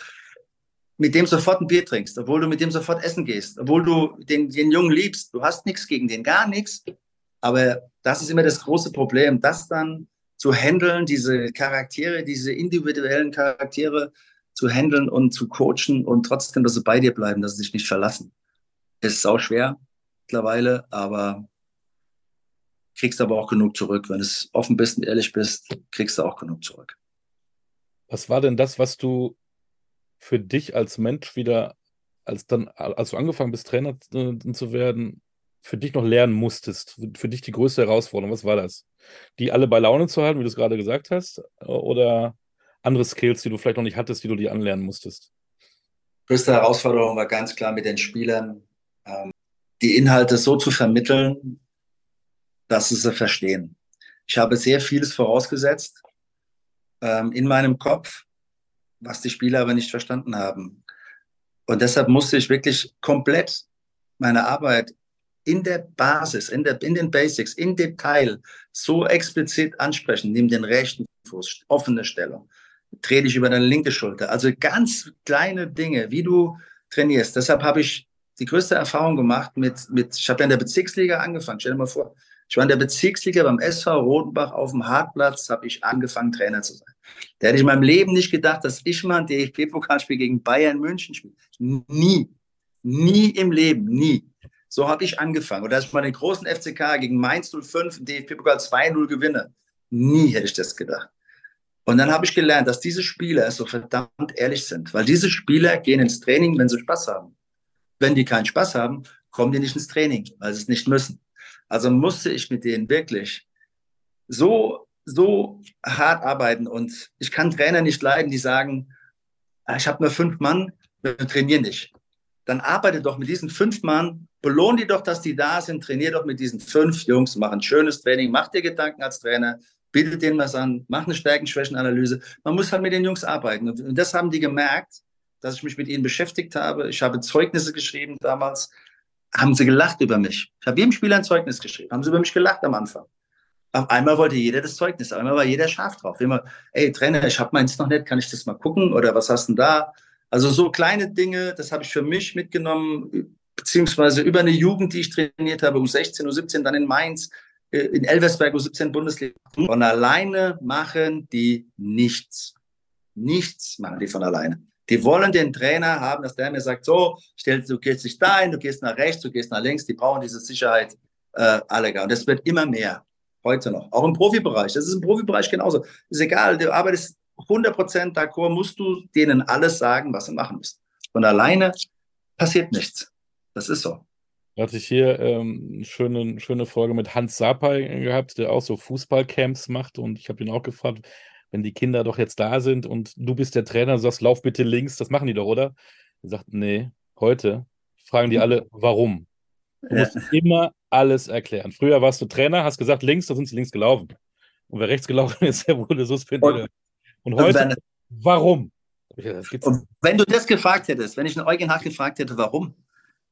mit dem sofort ein Bier trinkst, obwohl du mit dem sofort essen gehst, obwohl du den, den Jungen liebst, du hast nichts gegen den, gar nichts. Aber das ist immer das große Problem, das dann zu handeln, diese Charaktere, diese individuellen Charaktere zu handeln und zu coachen und trotzdem, dass sie bei dir bleiben, dass sie sich nicht verlassen. Ist auch schwer mittlerweile, aber kriegst aber auch genug zurück. Wenn du offen bist und ehrlich bist, kriegst du auch genug zurück. Was war denn das, was du für dich als Mensch wieder, als dann, als du angefangen bist, Trainer äh, zu werden, für dich noch lernen musstest? Für dich die größte Herausforderung, was war das? Die alle bei Laune zu halten, wie du es gerade gesagt hast, oder andere Skills, die du vielleicht noch nicht hattest, die du dir anlernen musstest? Größte Herausforderung war ganz klar mit den Spielern, ähm, die Inhalte so zu vermitteln, dass sie sie verstehen. Ich habe sehr vieles vorausgesetzt ähm, in meinem Kopf, was die Spieler aber nicht verstanden haben. Und deshalb musste ich wirklich komplett meine Arbeit in der Basis, in, der, in den Basics, in Detail so explizit ansprechen. Nimm den rechten Fuß, offene Stellung, dreh dich über deine linke Schulter. Also ganz kleine Dinge, wie du trainierst. Deshalb habe ich die größte Erfahrung gemacht mit, mit ich habe ja in der Bezirksliga angefangen. Stell dir mal vor, ich war in der Bezirksliga beim SV Rodenbach auf dem Hartplatz, habe ich angefangen, Trainer zu sein. Da hätte ich in meinem Leben nicht gedacht, dass ich mal ein DFB-Pokalspiel gegen Bayern München spiele. Nie. Nie im Leben. Nie. So habe ich angefangen. Oder dass ich mal den großen FCK gegen Mainz 05 im DFB-Pokal 2-0 gewinne. Nie hätte ich das gedacht. Und dann habe ich gelernt, dass diese Spieler so verdammt ehrlich sind. Weil diese Spieler gehen ins Training, wenn sie Spaß haben. Wenn die keinen Spaß haben, kommen die nicht ins Training, weil sie es nicht müssen. Also musste ich mit denen wirklich so, so hart arbeiten. Und ich kann Trainer nicht leiden, die sagen, ah, ich habe nur fünf Mann, wir trainieren nicht. Dann arbeite doch mit diesen fünf Mann belohn die doch, dass die da sind, trainier doch mit diesen fünf Jungs, mach ein schönes Training, mach dir Gedanken als Trainer, biete denen was an, mach eine Stärken-Schwächen-Analyse. Man muss halt mit den Jungs arbeiten. Und das haben die gemerkt, dass ich mich mit ihnen beschäftigt habe. Ich habe Zeugnisse geschrieben damals. Haben sie gelacht über mich. Ich habe jedem Spieler ein Zeugnis geschrieben. Haben sie über mich gelacht am Anfang. Auf einmal wollte jeder das Zeugnis, auf einmal war jeder scharf drauf. Immer, ey Trainer, ich habe meins noch nicht, kann ich das mal gucken? Oder was hast du denn da? Also so kleine Dinge, das habe ich für mich mitgenommen, beziehungsweise über eine Jugend, die ich trainiert habe, um 16, um 17, dann in Mainz, äh, in Elversberg, um 17 Bundesliga. Von alleine machen die nichts. Nichts machen die von alleine. Die wollen den Trainer haben, dass der mir sagt, so, stell, du gehst dich dahin, du gehst nach rechts, du gehst nach links. Die brauchen diese Sicherheit äh, alle. Und das wird immer mehr. Heute noch. Auch im Profibereich. Das ist im Profibereich genauso. Ist egal, du arbeitest 100% d'accord, musst du denen alles sagen, was sie machen müssen. Von alleine passiert nichts. Das ist so. Da hatte ich hier ähm, eine schöne, schöne Folge mit Hans Sapai gehabt, der auch so Fußballcamps macht. Und ich habe ihn auch gefragt, wenn die Kinder doch jetzt da sind und du bist der Trainer und sagst, lauf bitte links, das machen die doch, oder? Er sagt, nee, heute fragen die alle, warum? Du musst immer alles erklären. Früher warst du Trainer, hast gesagt links, da sind sie links gelaufen. Und wer rechts gelaufen ist, der wurde suspendiert. Und, und heute, wenn, warum? Und wenn du das gefragt hättest, wenn ich einen Eugen Hack gefragt hätte, warum?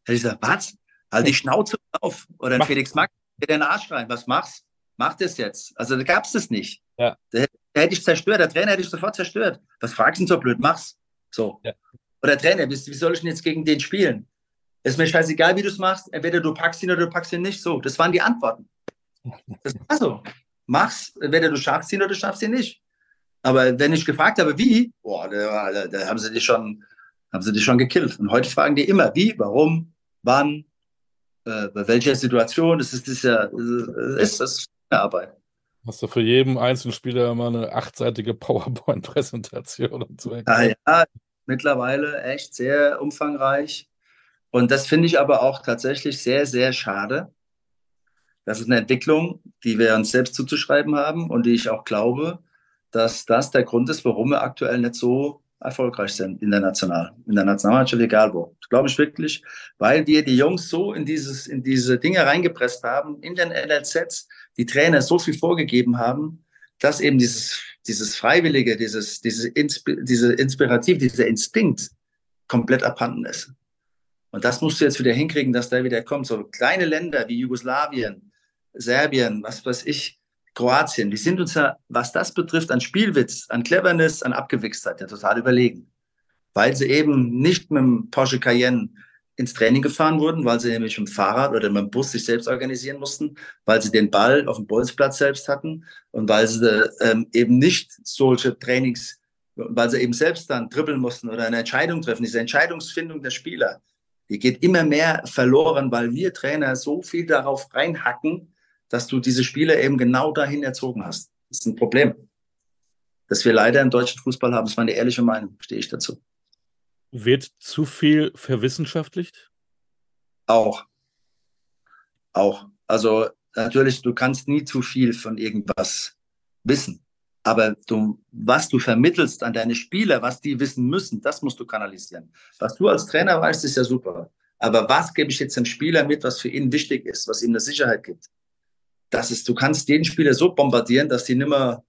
Hätte ich gesagt, was? Halt die Schnauze auf. Oder ein Felix Max, der den Arsch rein. Was machst? Mach das jetzt. Also da gab es das nicht. Ja. Der, der, hätte ich zerstört. Der Trainer hätte ich sofort zerstört. Was fragst du denn so blöd? Mach's. So. Ja. Oder Trainer, wie, wie soll ich denn jetzt gegen den spielen? Ist mir scheißegal, wie du es machst. Entweder du packst ihn oder du packst ihn nicht. So, das waren die Antworten. Das war so. Mach's, entweder du schaffst ihn oder du schaffst ihn nicht. Aber wenn ich gefragt habe, wie, boah, da, da, da haben sie dich schon, haben sie dich schon gekillt. Und heute fragen die immer, wie, warum, wann, äh, bei welcher Situation. Das ist, das ja, ist, das eine Arbeit. Hast du für jeden einzelnen Spieler mal eine achtseitige PowerPoint-Präsentation und so? Ah, ja, mittlerweile echt sehr umfangreich. Und das finde ich aber auch tatsächlich sehr, sehr schade. Das ist eine Entwicklung, die wir uns selbst zuzuschreiben haben und die ich auch glaube, dass das der Grund ist, warum wir aktuell nicht so erfolgreich sind in der National, in der Nationalmannschaft, egal wo. Das glaube ich wirklich, weil wir die Jungs so in dieses, in diese Dinge reingepresst haben, in den NLZs, die Trainer so viel vorgegeben haben, dass eben dieses, dieses Freiwillige, dieses, diese, Insp diese Inspirativ, dieser Instinkt komplett abhanden ist. Und das musst du jetzt wieder hinkriegen, dass der wieder kommt. So kleine Länder wie Jugoslawien, Serbien, was weiß ich, Kroatien, die sind uns ja, was das betrifft, an Spielwitz, an Cleverness, an Abgewichstheit ja total überlegen. Weil sie eben nicht mit dem Porsche Cayenne ins Training gefahren wurden, weil sie nämlich mit dem Fahrrad oder mit dem Bus sich selbst organisieren mussten, weil sie den Ball auf dem Bolzplatz selbst hatten und weil sie ähm, eben nicht solche Trainings, weil sie eben selbst dann dribbeln mussten oder eine Entscheidung treffen, diese Entscheidungsfindung der Spieler, die geht immer mehr verloren, weil wir Trainer so viel darauf reinhacken, dass du diese Spieler eben genau dahin erzogen hast. Das ist ein Problem. Das wir leider im deutschen Fußball haben, das ist meine ehrliche Meinung, stehe ich dazu. Wird zu viel verwissenschaftlicht? Auch. Auch. Also natürlich, du kannst nie zu viel von irgendwas wissen. Aber du, was du vermittelst an deine Spieler, was die wissen müssen, das musst du kanalisieren. Was du als Trainer weißt, ist ja super. Aber was gebe ich jetzt dem Spieler mit, was für ihn wichtig ist, was ihm eine Sicherheit gibt? Das ist, du kannst den Spieler so bombardieren, dass die nimmer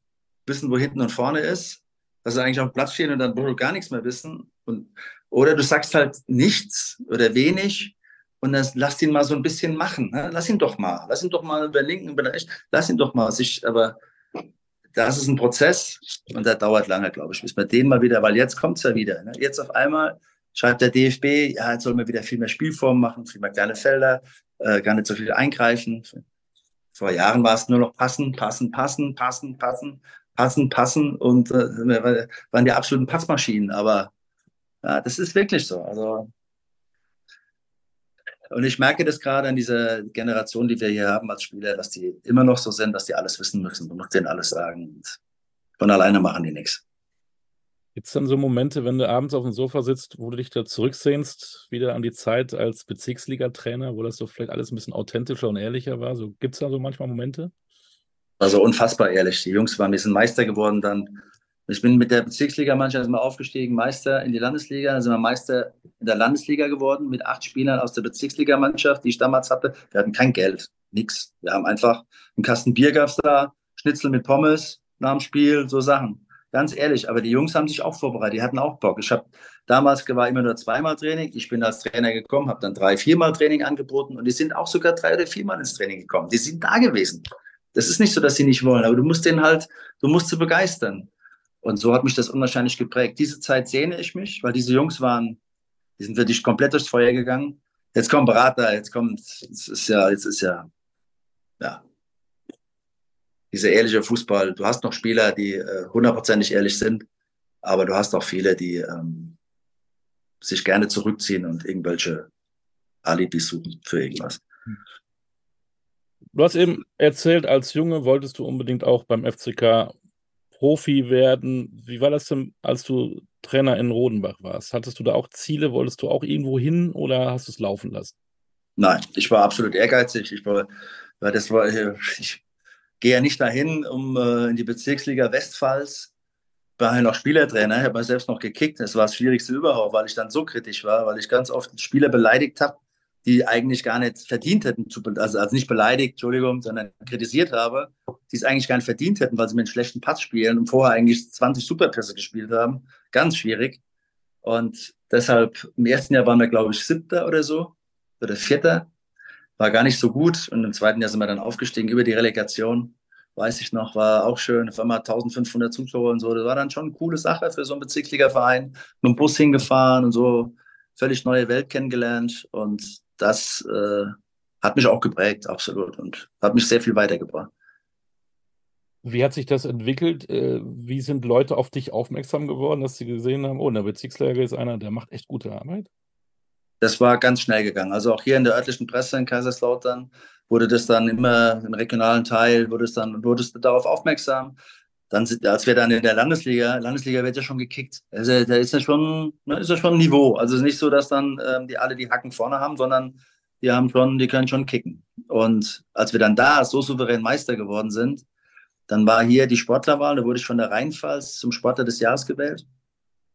wissen, wo hinten und vorne ist, dass sie eigentlich auf dem Platz stehen und dann gar nichts mehr wissen. Und, oder du sagst halt nichts oder wenig und dann lass ihn mal so ein bisschen machen. Ne? Lass ihn doch mal. Lass ihn doch mal über linken, über rechts. Lass ihn doch mal sich, aber das ist ein Prozess und der dauert lange, glaube ich, bis wir den mal wieder, weil jetzt kommt es ja wieder. Ne? Jetzt auf einmal schreibt der DFB, ja, jetzt sollen wir wieder viel mehr Spielformen machen, viel mehr kleine Felder, äh, gar nicht so viel eingreifen. Vor Jahren war es nur noch passen, passen, passen, passen, passen, passen, passen und äh, waren die absoluten Passmaschinen. Aber ja, das ist wirklich so. Also und ich merke das gerade an dieser Generation, die wir hier haben als Spieler, dass die immer noch so sind, dass die alles wissen müssen. Du musst denen alles sagen. Und von alleine machen die nichts. Gibt es dann so Momente, wenn du abends auf dem Sofa sitzt, wo du dich da zurücksehnst, wieder an die Zeit als Bezirksliga-Trainer, wo das so vielleicht alles ein bisschen authentischer und ehrlicher war? So, Gibt es da so manchmal Momente? Also unfassbar ehrlich. Die Jungs waren, wir sind Meister geworden dann. Ich bin mit der Bezirksligamannschaft mal aufgestiegen, Meister in die Landesliga. Dann sind wir Meister in der Landesliga geworden mit acht Spielern aus der Bezirksligamannschaft, die ich damals hatte. Wir hatten kein Geld, nichts. Wir haben einfach einen Kasten Bier gab's da, Schnitzel mit Pommes nach dem Spiel, so Sachen. Ganz ehrlich, aber die Jungs haben sich auch vorbereitet, die hatten auch Bock. Ich habe damals war immer nur zweimal Training. Ich bin als Trainer gekommen, habe dann drei, viermal Training angeboten und die sind auch sogar drei oder viermal ins Training gekommen. Die sind da gewesen. Das ist nicht so, dass sie nicht wollen, aber du musst den halt, du musst sie begeistern. Und so hat mich das unwahrscheinlich geprägt. Diese Zeit sehne ich mich, weil diese Jungs waren, die sind wirklich komplett durchs Feuer gegangen. Jetzt kommt Berater, jetzt kommt, es ist ja, jetzt ist ja, ja, dieser ehrliche Fußball. Du hast noch Spieler, die äh, hundertprozentig ehrlich sind, aber du hast auch viele, die ähm, sich gerne zurückziehen und irgendwelche Alibis suchen für irgendwas. Du hast eben erzählt, als Junge wolltest du unbedingt auch beim FCK Profi werden. Wie war das denn, als du Trainer in Rodenbach warst? Hattest du da auch Ziele? Wolltest du auch irgendwo hin oder hast du es laufen lassen? Nein, ich war absolut ehrgeizig. Ich war, weil das war, ich gehe ja nicht dahin, um äh, in die Bezirksliga Westpfalz. War ja noch Spielertrainer, ich habe mal selbst noch gekickt. Das war das Schwierigste überhaupt, weil ich dann so kritisch war, weil ich ganz oft Spieler beleidigt habe, die eigentlich gar nicht verdient hätten, also, also nicht beleidigt, Entschuldigung, sondern kritisiert habe, die es eigentlich gar nicht verdient hätten, weil sie mit einem schlechten Pass spielen und vorher eigentlich 20 Superpässe gespielt haben. Ganz schwierig. Und deshalb, im ersten Jahr waren wir, glaube ich, siebter oder so, oder vierter. War gar nicht so gut. Und im zweiten Jahr sind wir dann aufgestiegen über die Relegation. Weiß ich noch, war auch schön. Auf einmal 1500 Zuschauer und so. Das war dann schon eine coole Sache für so einen Bezirksliga-Verein. Mit dem Bus hingefahren und so. Völlig neue Welt kennengelernt. Und das äh, hat mich auch geprägt, absolut, und hat mich sehr viel weitergebracht. Wie hat sich das entwickelt? Äh, wie sind Leute auf dich aufmerksam geworden, dass sie gesehen haben, oh, der Bezirksleiter ist einer, der macht echt gute Arbeit? Das war ganz schnell gegangen. Also auch hier in der örtlichen Presse in Kaiserslautern wurde das dann immer im regionalen Teil, wurde es dann, wurdest du darauf aufmerksam. Dann, als wir dann in der Landesliga, Landesliga wird ja schon gekickt. Also da ist ja schon, ne, ist ja schon ein Niveau. Also es ist nicht so, dass dann ähm, die alle die Hacken vorne haben, sondern die haben schon, die können schon kicken. Und als wir dann da so souverän Meister geworden sind, dann war hier die Sportlerwahl, da wurde ich von der Rheinpfalz zum Sportler des Jahres gewählt.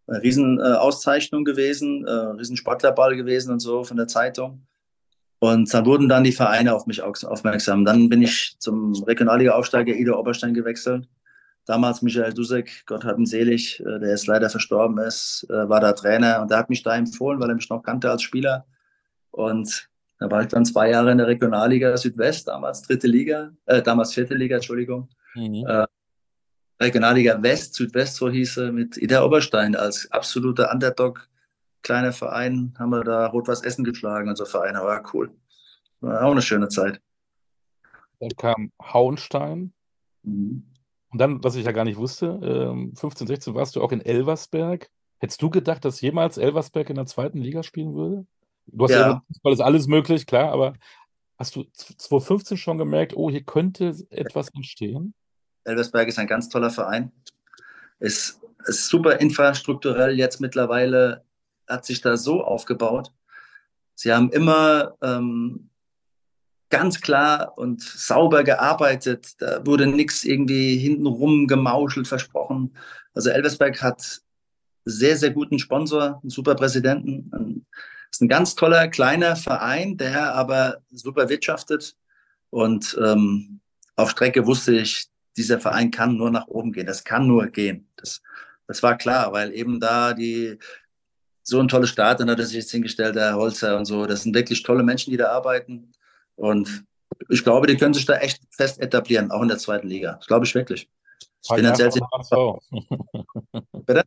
Eine Riesenauszeichnung gewesen, äh, Riesensportlerball gewesen und so von der Zeitung. Und dann wurden dann die Vereine auf mich aufmerksam. Dann bin ich zum Regionalliga-Aufsteiger Ida Oberstein gewechselt damals Michael Dusek, Gott hat ihn selig, äh, der jetzt leider verstorben ist, äh, war da Trainer und der hat mich da empfohlen, weil er mich noch kannte als Spieler. Und da war ich dann zwei Jahre in der Regionalliga Südwest, damals dritte Liga, äh, damals vierte Liga, Entschuldigung. Mhm. Äh, Regionalliga West, Südwest, so hieß er, mit Ida Oberstein als absoluter Underdog, kleiner Verein, haben wir da Rot-Weiß Essen geschlagen, unser Verein, war cool. War auch eine schöne Zeit. Dann kam Hauenstein. Mhm. Und dann, was ich ja gar nicht wusste, 15, ähm, 16 warst du auch in Elversberg. Hättest du gedacht, dass jemals Elversberg in der zweiten Liga spielen würde? Du hast ja, ja Fußball ist alles möglich, klar, aber hast du 2015 schon gemerkt, oh, hier könnte etwas entstehen? Elversberg ist ein ganz toller Verein. Ist, ist super infrastrukturell jetzt mittlerweile, hat sich da so aufgebaut. Sie haben immer ähm, ganz klar und sauber gearbeitet. Da wurde nichts irgendwie hintenrum gemauschelt, versprochen. Also Elversberg hat sehr, sehr guten Sponsor, einen super Präsidenten. Ein, ist ein ganz toller kleiner Verein, der aber super wirtschaftet. Und ähm, auf Strecke wusste ich, dieser Verein kann nur nach oben gehen. Das kann nur gehen. Das, das war klar, weil eben da die so ein tolles Stadion hat er sich jetzt hingestellt, der Holzer und so. Das sind wirklich tolle Menschen, die da arbeiten. Und ich glaube, die können sich da echt fest etablieren, auch in der zweiten Liga. Das glaube ich wirklich. Frag Finanziell nach beim HSV. Bitte?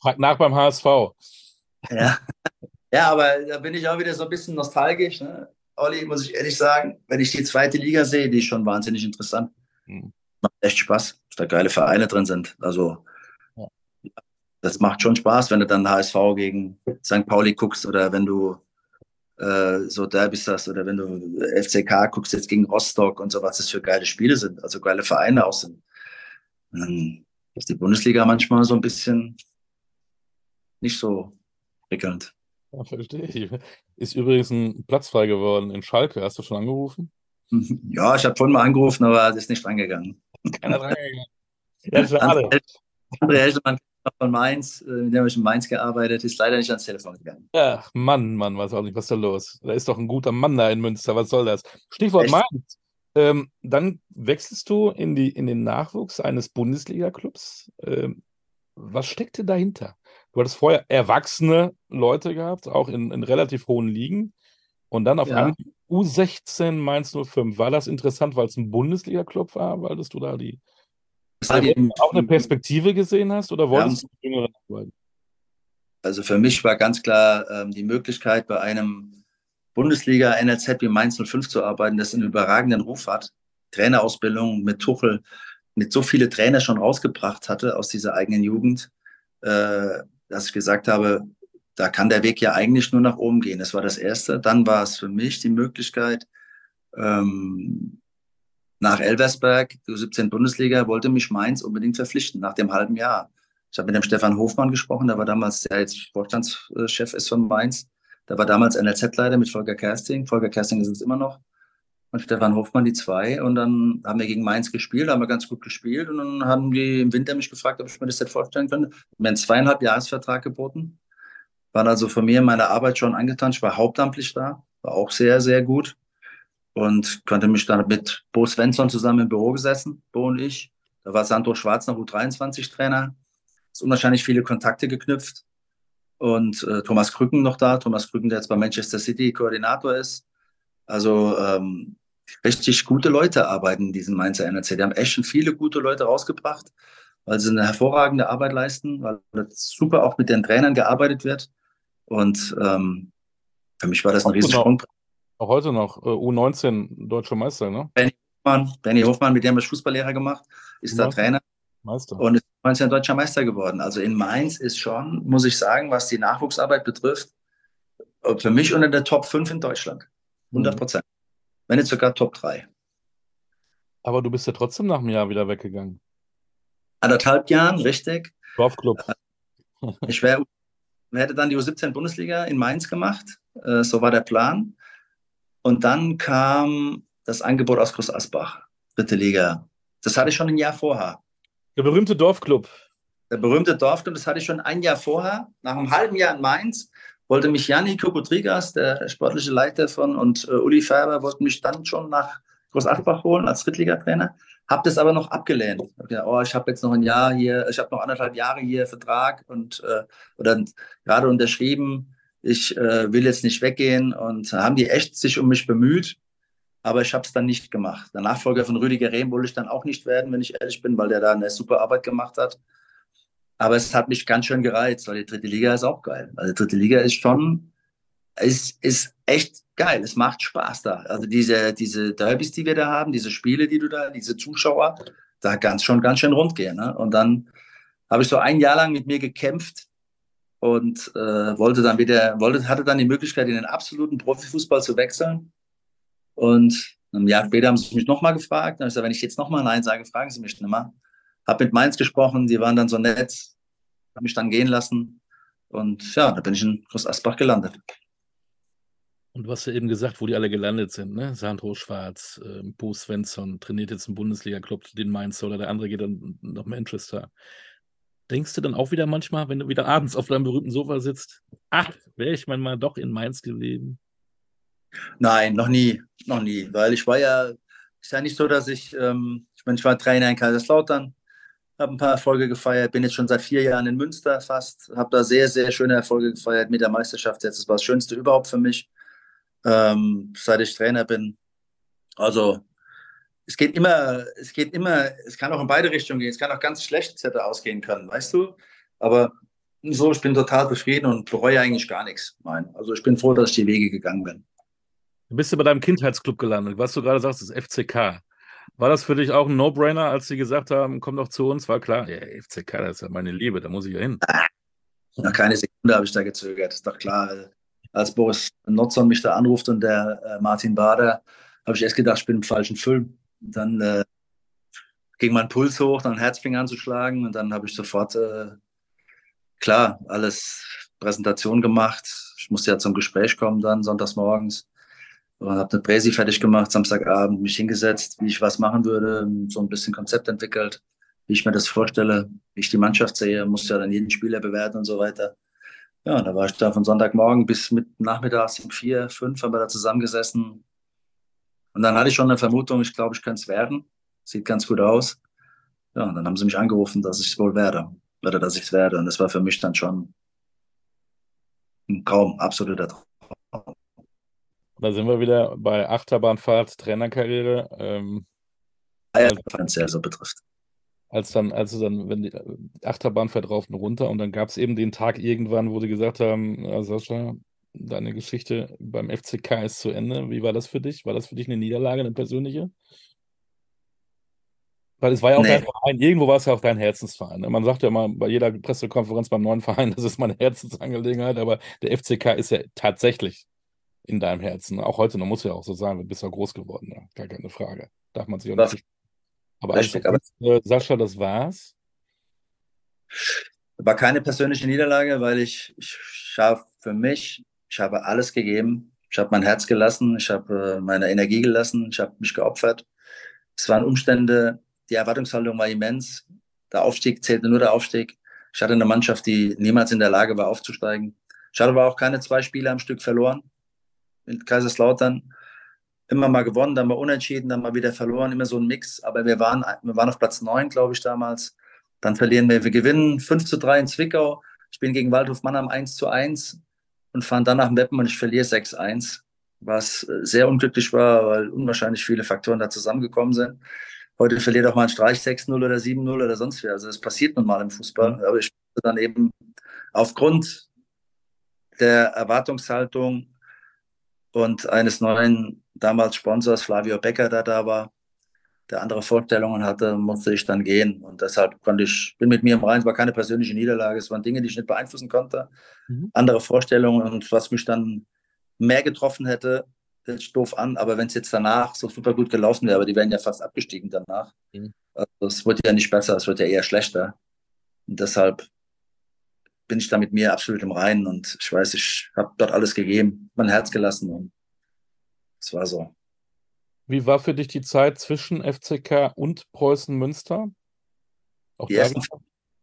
Frag nach beim HSV. Ja. ja, aber da bin ich auch wieder so ein bisschen nostalgisch. Ne? Olli, muss ich ehrlich sagen, wenn ich die zweite Liga sehe, die ist schon wahnsinnig interessant. Hm. Macht echt Spaß, dass da geile Vereine drin sind. Also, ja. das macht schon Spaß, wenn du dann HSV gegen St. Pauli guckst oder wenn du äh, so Derbys hast oder wenn du FCK guckst jetzt gegen Rostock und so, was das für geile Spiele sind, also geile Vereine auch sind. dann ist die Bundesliga manchmal so ein bisschen nicht so prickelnd. Ja, verstehe ich. Ist übrigens ein Platz frei geworden in Schalke. Hast du schon angerufen? Ja, ich habe vorhin mal angerufen, aber es ist nicht rangegangen. Keiner rangegangen. Ja, schade. André Helschmann von Mainz, äh, mit dem habe ich in Mainz gearbeitet, ist leider nicht ans Telefon gegangen. Ja, Mann, Mann, weiß auch nicht, was ist da los? Da ist doch ein guter Mann da in Münster, was soll das? Stichwort Echt? Mainz. Ähm, dann wechselst du in, die, in den Nachwuchs eines Bundesliga-Clubs. Ähm, was steckte dahinter? Du hattest vorher erwachsene Leute gehabt, auch in, in relativ hohen Ligen. Und dann auf ja. einmal U16 Mainz 05. War das interessant, weil es ein Bundesliga-Club war? Weil du da die auch eine Perspektive gesehen hast oder wolltest du jüngeren arbeiten? Also für mich war ganz klar ähm, die Möglichkeit, bei einem Bundesliga-NLZ wie Mainz 05 zu arbeiten, das einen überragenden Ruf hat. Trainerausbildung mit Tuchel, mit so viele Trainer schon rausgebracht hatte aus dieser eigenen Jugend, äh, dass ich gesagt habe, da kann der Weg ja eigentlich nur nach oben gehen. Das war das Erste. Dann war es für mich die Möglichkeit, ähm, nach Elversberg, die 17 Bundesliga, wollte mich Mainz unbedingt verpflichten, nach dem halben Jahr. Ich habe mit dem Stefan Hofmann gesprochen, der war damals, der jetzt Vorstandschef ist von Mainz. Der war damals NLZ-Leiter mit Volker Kersting. Volker Kersting ist es immer noch. Und Stefan Hofmann die zwei. Und dann haben wir gegen Mainz gespielt, haben wir ganz gut gespielt. Und dann haben die im Winter mich gefragt, ob ich mir das jetzt vorstellen könnte. Mir einen zweieinhalb Jahresvertrag geboten. Waren also von mir in meiner Arbeit schon angetan. Ich war hauptamtlich da, war auch sehr, sehr gut und konnte mich dann mit Bo Svensson zusammen im Büro gesessen, Bo und ich. Da war Sandro Schwarz noch U23-Trainer. Ist unwahrscheinlich viele Kontakte geknüpft. Und äh, Thomas Krücken noch da. Thomas Krücken, der jetzt bei Manchester City Koordinator ist. Also ähm, richtig gute Leute arbeiten in diesem Mainzer NRC. Die haben echt schon viele gute Leute rausgebracht, weil sie eine hervorragende Arbeit leisten, weil super auch mit den Trainern gearbeitet wird. Und ähm, für mich war das ein Riesensprung. Auch heute noch äh, U19 deutscher Meister, ne? Benny Hofmann, Benny Hofmann, mit dem habe ich Fußballlehrer gemacht, ist da Trainer. Meister. Und ist 19 deutscher Meister geworden. Also in Mainz ist schon, muss ich sagen, was die Nachwuchsarbeit betrifft, für mich unter der Top 5 in Deutschland. 100 mhm. Prozent. Mhm. Wenn nicht sogar Top 3. Aber du bist ja trotzdem nach einem Jahr wieder weggegangen. Anderthalb Jahren, richtig. Dorfclub. Ich wäre hätte dann die U17 Bundesliga in Mainz gemacht. Äh, so war der Plan. Und dann kam das Angebot aus Groß Asbach, dritte Liga. Das hatte ich schon ein Jahr vorher. Der berühmte Dorfclub. Der berühmte Dorfclub, das hatte ich schon ein Jahr vorher. Nach einem halben Jahr in Mainz wollte mich Janni Kokotrigas, der sportliche Leiter von, und äh, Uli Färber wollten mich dann schon nach Groß Asbach holen als Drittligatrainer. Habe das aber noch abgelehnt. Hab gedacht, oh, ich habe jetzt noch ein Jahr hier, ich habe noch anderthalb Jahre hier Vertrag und äh, oder gerade unterschrieben ich äh, will jetzt nicht weggehen und haben die echt sich um mich bemüht, aber ich habe es dann nicht gemacht. Der Nachfolger von Rüdiger Rehm wollte ich dann auch nicht werden, wenn ich ehrlich bin, weil der da eine super Arbeit gemacht hat. Aber es hat mich ganz schön gereizt, weil die dritte Liga ist auch geil. Also die dritte Liga ist schon, ist, ist echt geil. Es macht Spaß da. Also diese, diese Derbys, die wir da haben, diese Spiele, die du da, diese Zuschauer, da ganz schon ganz schön rund gehen. Ne? Und dann habe ich so ein Jahr lang mit mir gekämpft, und äh, wollte dann wieder, wollte, hatte dann die Möglichkeit, in den absoluten Profifußball zu wechseln. Und ein Jahr später haben sie mich nochmal gefragt. Dann habe ich gesagt, wenn ich jetzt nochmal Nein sage, fragen Sie mich mehr. Habe mit Mainz gesprochen, die waren dann so nett, habe mich dann gehen lassen. Und ja, da bin ich in Groß Asbach gelandet. Und du hast ja eben gesagt, wo die alle gelandet sind, ne? Sandro Schwarz, äh, Bo Svensson trainiert jetzt im Bundesliga-Club, den Mainz oder der andere geht dann nach Manchester. Denkst du dann auch wieder manchmal, wenn du wieder abends auf deinem berühmten Sofa sitzt, ach, wäre ich mal doch in Mainz geblieben? Nein, noch nie, noch nie, weil ich war ja, ist ja nicht so, dass ich, ähm, ich meine, ich war Trainer in Kaiserslautern, habe ein paar Erfolge gefeiert, bin jetzt schon seit vier Jahren in Münster fast, habe da sehr, sehr schöne Erfolge gefeiert mit der Meisterschaft jetzt. Das war das Schönste überhaupt für mich, ähm, seit ich Trainer bin. Also es geht immer, es geht immer, es kann auch in beide Richtungen gehen. Es kann auch ganz schlecht hätte ausgehen können, weißt du? Aber so, ich bin total zufrieden und bereue eigentlich gar nichts. Nein. Also ich bin froh, dass ich die Wege gegangen bin. Du bist ja bei deinem Kindheitsclub gelandet. Was du gerade sagst, ist FCK. War das für dich auch ein No-Brainer, als sie gesagt haben, komm doch zu uns? War klar, ja, FCK, das ist ja meine Liebe, da muss ich ja hin. Nach keine Sekunde habe ich da gezögert. Ist doch klar. Als Boris Notzon mich da anruft und der äh, Martin Bader, habe ich erst gedacht, ich bin im falschen Film dann äh, ging mein Puls hoch, dann Herz fing an zu schlagen und dann habe ich sofort, äh, klar, alles Präsentation gemacht. Ich musste ja zum Gespräch kommen dann sonntags morgens und habe eine Präsi fertig gemacht, Samstagabend mich hingesetzt, wie ich was machen würde, so ein bisschen Konzept entwickelt, wie ich mir das vorstelle, wie ich die Mannschaft sehe, musste ja dann jeden Spieler bewerten und so weiter. Ja, da war ich da von Sonntagmorgen bis mit nachmittags um vier, fünf haben wir da zusammengesessen, und dann hatte ich schon eine Vermutung, ich glaube, ich könnte es werden. Sieht ganz gut aus. Ja, und dann haben sie mich angerufen, dass ich es wohl werde. Oder dass ich es werde. Und das war für mich dann schon ein Traum, absoluter Traum. Da sind wir wieder bei Achterbahnfahrt, Trainerkarriere. Ähm, ja, finanziell so betrifft. Als dann, also dann, wenn die Achterbahn fährt rauf und runter und dann gab es eben den Tag irgendwann, wo die gesagt haben, ja, Sascha, deine Geschichte beim FCK ist zu Ende. Wie war das für dich? War das für dich eine Niederlage, eine persönliche? Weil es war ja auch nee. dein Verein, irgendwo war es ja auch dein Herzensverein. Ne? Man sagt ja mal bei jeder Pressekonferenz beim neuen Verein, das ist meine Herzensangelegenheit, aber der FCK ist ja tatsächlich in deinem Herzen. Auch heute noch muss ja auch so sein, du bist ja groß geworden, ja. Gar keine Frage. Darf man sich auch nicht. Aber, Richtig, aber äh, Sascha, das war's. War keine persönliche Niederlage, weil ich, ich habe für mich, ich habe alles gegeben. Ich habe mein Herz gelassen, ich habe äh, meine Energie gelassen, ich habe mich geopfert. Es waren Umstände, die Erwartungshaltung war immens. Der Aufstieg zählte nur der Aufstieg. Ich hatte eine Mannschaft, die niemals in der Lage war, aufzusteigen. Ich hatte aber auch keine zwei Spiele am Stück verloren. Mit Kaiserslautern immer mal gewonnen, dann mal unentschieden, dann mal wieder verloren, immer so ein Mix. Aber wir waren, wir waren auf Platz 9, glaube ich, damals. Dann verlieren wir. Wir gewinnen 5 zu 3 in Zwickau. Ich bin gegen Waldhof Mannheim 1 zu 1 und fahren dann nach Meppen und ich verliere 6-1, was sehr unglücklich war, weil unwahrscheinlich viele Faktoren da zusammengekommen sind. Heute verliert auch mal ein Streich 6-0 oder 7-0 oder sonst wie. Also das passiert nun mal im Fußball. Mhm. Aber ich dann eben aufgrund der Erwartungshaltung und eines neuen damals Sponsors, Flavio Becker, der da war, der andere Vorstellungen hatte, musste ich dann gehen. Und deshalb konnte ich, bin mit mir im Reinen, es war keine persönliche Niederlage, es waren Dinge, die ich nicht beeinflussen konnte, mhm. andere Vorstellungen und was mich dann mehr getroffen hätte, hört sich doof an, aber wenn es jetzt danach so super gut gelaufen wäre, aber die wären ja fast abgestiegen danach. Mhm. Also es wird ja nicht besser, es wird ja eher schlechter. Und deshalb bin ich da mit mir absolut im Reinen und ich weiß, ich habe dort alles gegeben, mein Herz gelassen und es war so. Wie war für dich die Zeit zwischen FCK und Preußen Münster? Auch die da, ersten...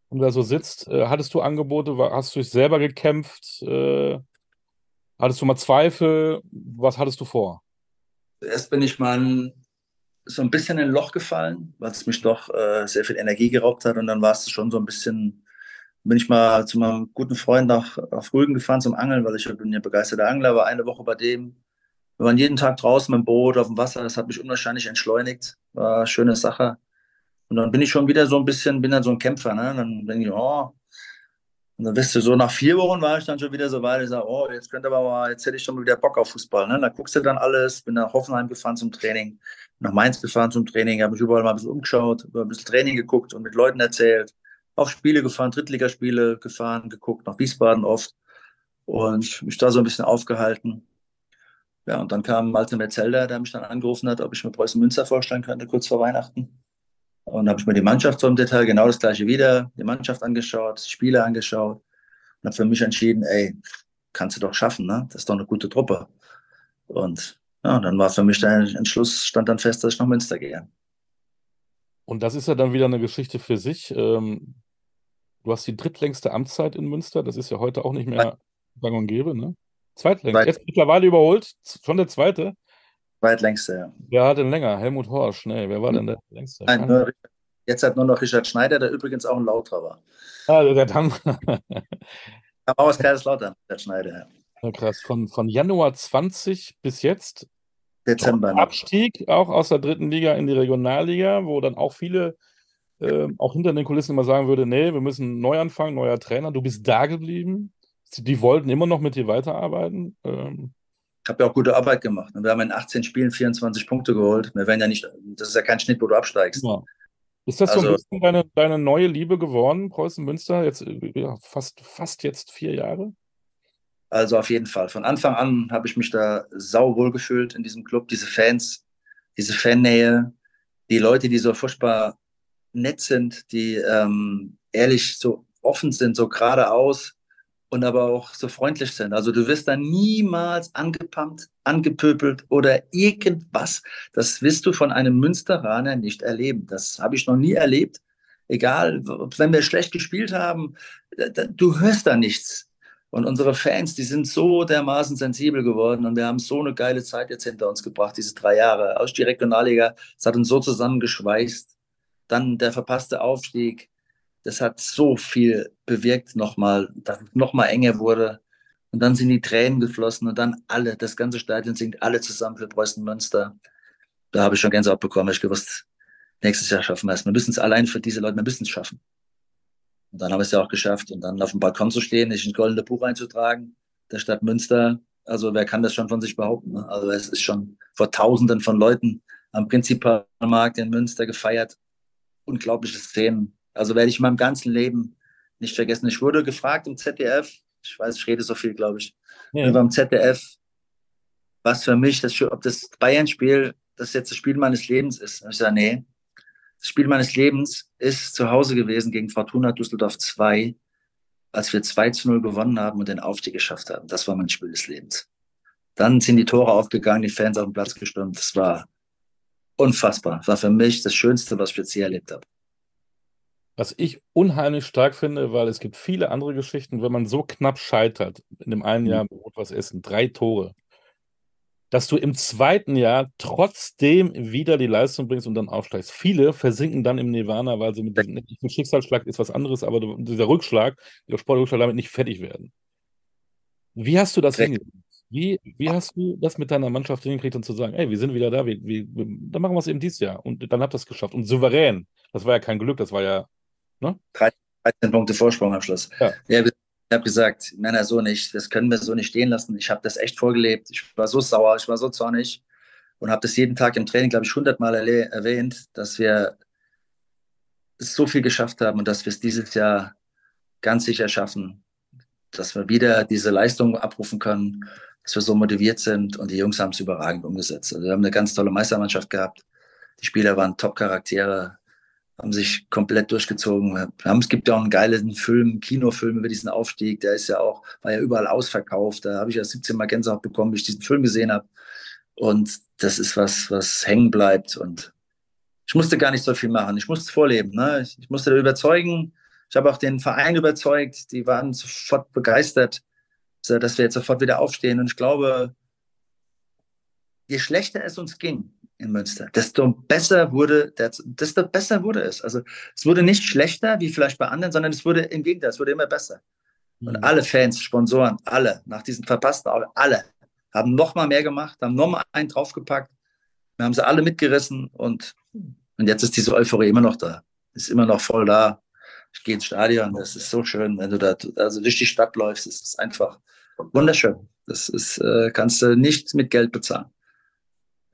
wenn du da so sitzt, äh, hattest du Angebote, hast du dich selber gekämpft? Äh, Hattest du mal Zweifel? Was hattest du vor? Erst bin ich mal so ein bisschen in ein Loch gefallen, weil es mich doch äh, sehr viel Energie geraubt hat. Und dann war es schon so ein bisschen, bin ich mal zu meinem guten Freund nach, auf Rügen gefahren zum Angeln, weil ich bin ja begeisterter Angler, war eine Woche bei dem. Wir waren jeden Tag draußen dem Boot auf dem Wasser. Das hat mich unwahrscheinlich entschleunigt. War eine schöne Sache. Und dann bin ich schon wieder so ein bisschen, bin dann so ein Kämpfer. Ne? Dann denke ich, oh, und dann bist du so, nach vier Wochen war ich dann schon wieder so weit, ich sage, oh, jetzt könnte aber mal, jetzt hätte ich schon mal wieder Bock auf Fußball. Ne? Dann guckst du dann alles, bin nach Hoffenheim gefahren zum Training, nach Mainz gefahren zum Training, habe mich überall mal ein bisschen umgeschaut, ein bisschen Training geguckt und mit Leuten erzählt, auf Spiele gefahren, Drittligaspiele gefahren, geguckt, nach Wiesbaden oft und mich da so ein bisschen aufgehalten. Ja, und dann kam Malte Metzelder, der mich dann angerufen hat, ob ich mir Preußen Münster vorstellen könnte, kurz vor Weihnachten. Und habe ich mir die Mannschaft so im Detail genau das gleiche wieder, die Mannschaft angeschaut, Spiele angeschaut und habe für mich entschieden, ey, kannst du doch schaffen, ne? Das ist doch eine gute Truppe. Und ja, dann war für mich der Entschluss, stand dann fest, dass ich nach Münster gehe. Und das ist ja dann wieder eine Geschichte für sich. Ähm, du hast die drittlängste Amtszeit in Münster, das ist ja heute auch nicht mehr gang und gäbe, ne? Zweitlängst. Jetzt mittlerweile überholt, schon der zweite. Zweitlängste, ja. Wer hat denn länger? Helmut Horsch, nee, wer war denn der längste? Nein, nur, jetzt hat nur noch Richard Schneider, der übrigens auch ein Lauter war. Ah, der dann. Kam aus Kaiserslautern, Richard Schneider, ja. ja. Krass, von, von Januar 20 bis jetzt. Dezember. Abstieg auch aus der dritten Liga in die Regionalliga, wo dann auch viele äh, auch hinter den Kulissen immer sagen würde, nee, wir müssen neu anfangen, neuer Trainer. Du bist da geblieben. Die wollten immer noch mit dir weiterarbeiten. Ähm, habe ja auch gute Arbeit gemacht. Wir haben in 18 Spielen 24 Punkte geholt. Wir werden ja nicht, das ist ja kein Schnitt, wo du absteigst. Ja. Ist das also, so ein also bisschen deine, deine neue Liebe geworden, Preußen Münster? Jetzt ja, fast, fast jetzt vier Jahre? Also auf jeden Fall. Von Anfang an habe ich mich da sauwohl gefühlt in diesem Club. Diese Fans, diese Fannähe, die Leute, die so furchtbar nett sind, die ähm, ehrlich so offen sind, so geradeaus und aber auch so freundlich sind. Also du wirst da niemals angepumpt, angepöbelt oder irgendwas. Das wirst du von einem Münsteraner nicht erleben. Das habe ich noch nie erlebt. Egal, wenn wir schlecht gespielt haben, du hörst da nichts. Und unsere Fans, die sind so dermaßen sensibel geworden und wir haben so eine geile Zeit jetzt hinter uns gebracht, diese drei Jahre. Aus die Regionalliga, es hat uns so zusammengeschweißt. Dann der verpasste Aufstieg, das hat so viel bewirkt nochmal, dass es nochmal enger wurde. Und dann sind die Tränen geflossen und dann alle, das ganze Stadion singt alle zusammen für Preußen Münster. Da habe ich schon Gänsehaut bekommen. Ich gewusst, nächstes Jahr schaffen wir es. Wir müssen es allein für diese Leute, wir müssen es schaffen. Und dann haben wir es ja auch geschafft. Und dann auf dem Balkon zu stehen, sich ein goldenes Buch einzutragen, der Stadt Münster. Also wer kann das schon von sich behaupten? Ne? Also es ist schon vor Tausenden von Leuten am Prinzipalmarkt in Münster gefeiert. Unglaubliche Szenen. Also werde ich in meinem ganzen Leben nicht vergessen. Ich wurde gefragt im ZDF, ich weiß, ich rede so viel, glaube ich, ja. über im ZDF, was für mich, das, ob das Bayern-Spiel, das jetzt das Spiel meines Lebens ist. Und ich sage, nee, das Spiel meines Lebens ist zu Hause gewesen gegen Fortuna Düsseldorf 2, als wir 2 zu 0 gewonnen haben und den Aufstieg geschafft haben. Das war mein Spiel des Lebens. Dann sind die Tore aufgegangen, die Fans auf den Platz gestürmt. Das war unfassbar. Das war für mich das Schönste, was ich jetzt hier erlebt habe. Was ich unheimlich stark finde, weil es gibt viele andere Geschichten, wenn man so knapp scheitert, in dem einen Jahr mhm. was essen, drei Tore, dass du im zweiten Jahr trotzdem wieder die Leistung bringst und dann aufsteigst. Viele versinken dann im Nirvana, weil sie mit diesem Schicksalsschlag ist was anderes, aber dieser Rückschlag, der Sportrückschlag damit nicht fertig werden. Wie hast du das hingekriegt? Wie, wie hast du das mit deiner Mannschaft hingekriegt und zu sagen, ey, wir sind wieder da, wir, wir, dann machen wir es eben dieses Jahr und dann habt ihr es geschafft und souverän. Das war ja kein Glück, das war ja Ne? 13 Punkte Vorsprung am Schluss. Ja. ja ich habe gesagt, Männer, so nicht, das können wir so nicht stehen lassen. Ich habe das echt vorgelebt. Ich war so sauer, ich war so zornig und habe das jeden Tag im Training, glaube ich, hundertmal erwähnt, dass wir so viel geschafft haben und dass wir es dieses Jahr ganz sicher schaffen, dass wir wieder diese Leistung abrufen können, dass wir so motiviert sind und die Jungs haben es überragend umgesetzt. Also wir haben eine ganz tolle Meistermannschaft gehabt. Die Spieler waren Top-Charaktere haben sich komplett durchgezogen. Es gibt ja auch einen geilen Film, Kinofilm über diesen Aufstieg, der ist ja auch, war ja überall ausverkauft. Da habe ich ja 17 Mal Gänsehaut bekommen, wie ich diesen Film gesehen habe. Und das ist was, was hängen bleibt. Und ich musste gar nicht so viel machen. Ich musste es vorleben. Ne? Ich, ich musste überzeugen. Ich habe auch den Verein überzeugt. Die waren sofort begeistert, dass wir jetzt sofort wieder aufstehen. Und ich glaube, je schlechter es uns ging, in Münster, desto besser wurde, desto besser wurde es. Also es wurde nicht schlechter wie vielleicht bei anderen, sondern es wurde im Gegenteil, es wurde immer besser. Und mhm. alle Fans, Sponsoren, alle, nach diesen verpassten Augen, alle haben noch mal mehr gemacht, haben noch mal einen draufgepackt. Wir haben sie alle mitgerissen und, und jetzt ist diese Euphorie immer noch da. Ist immer noch voll da. Ich gehe ins Stadion, das ist so schön, wenn du da also durch die Stadt läufst. Es ist einfach wunderschön. Das ist, äh, kannst du nicht mit Geld bezahlen.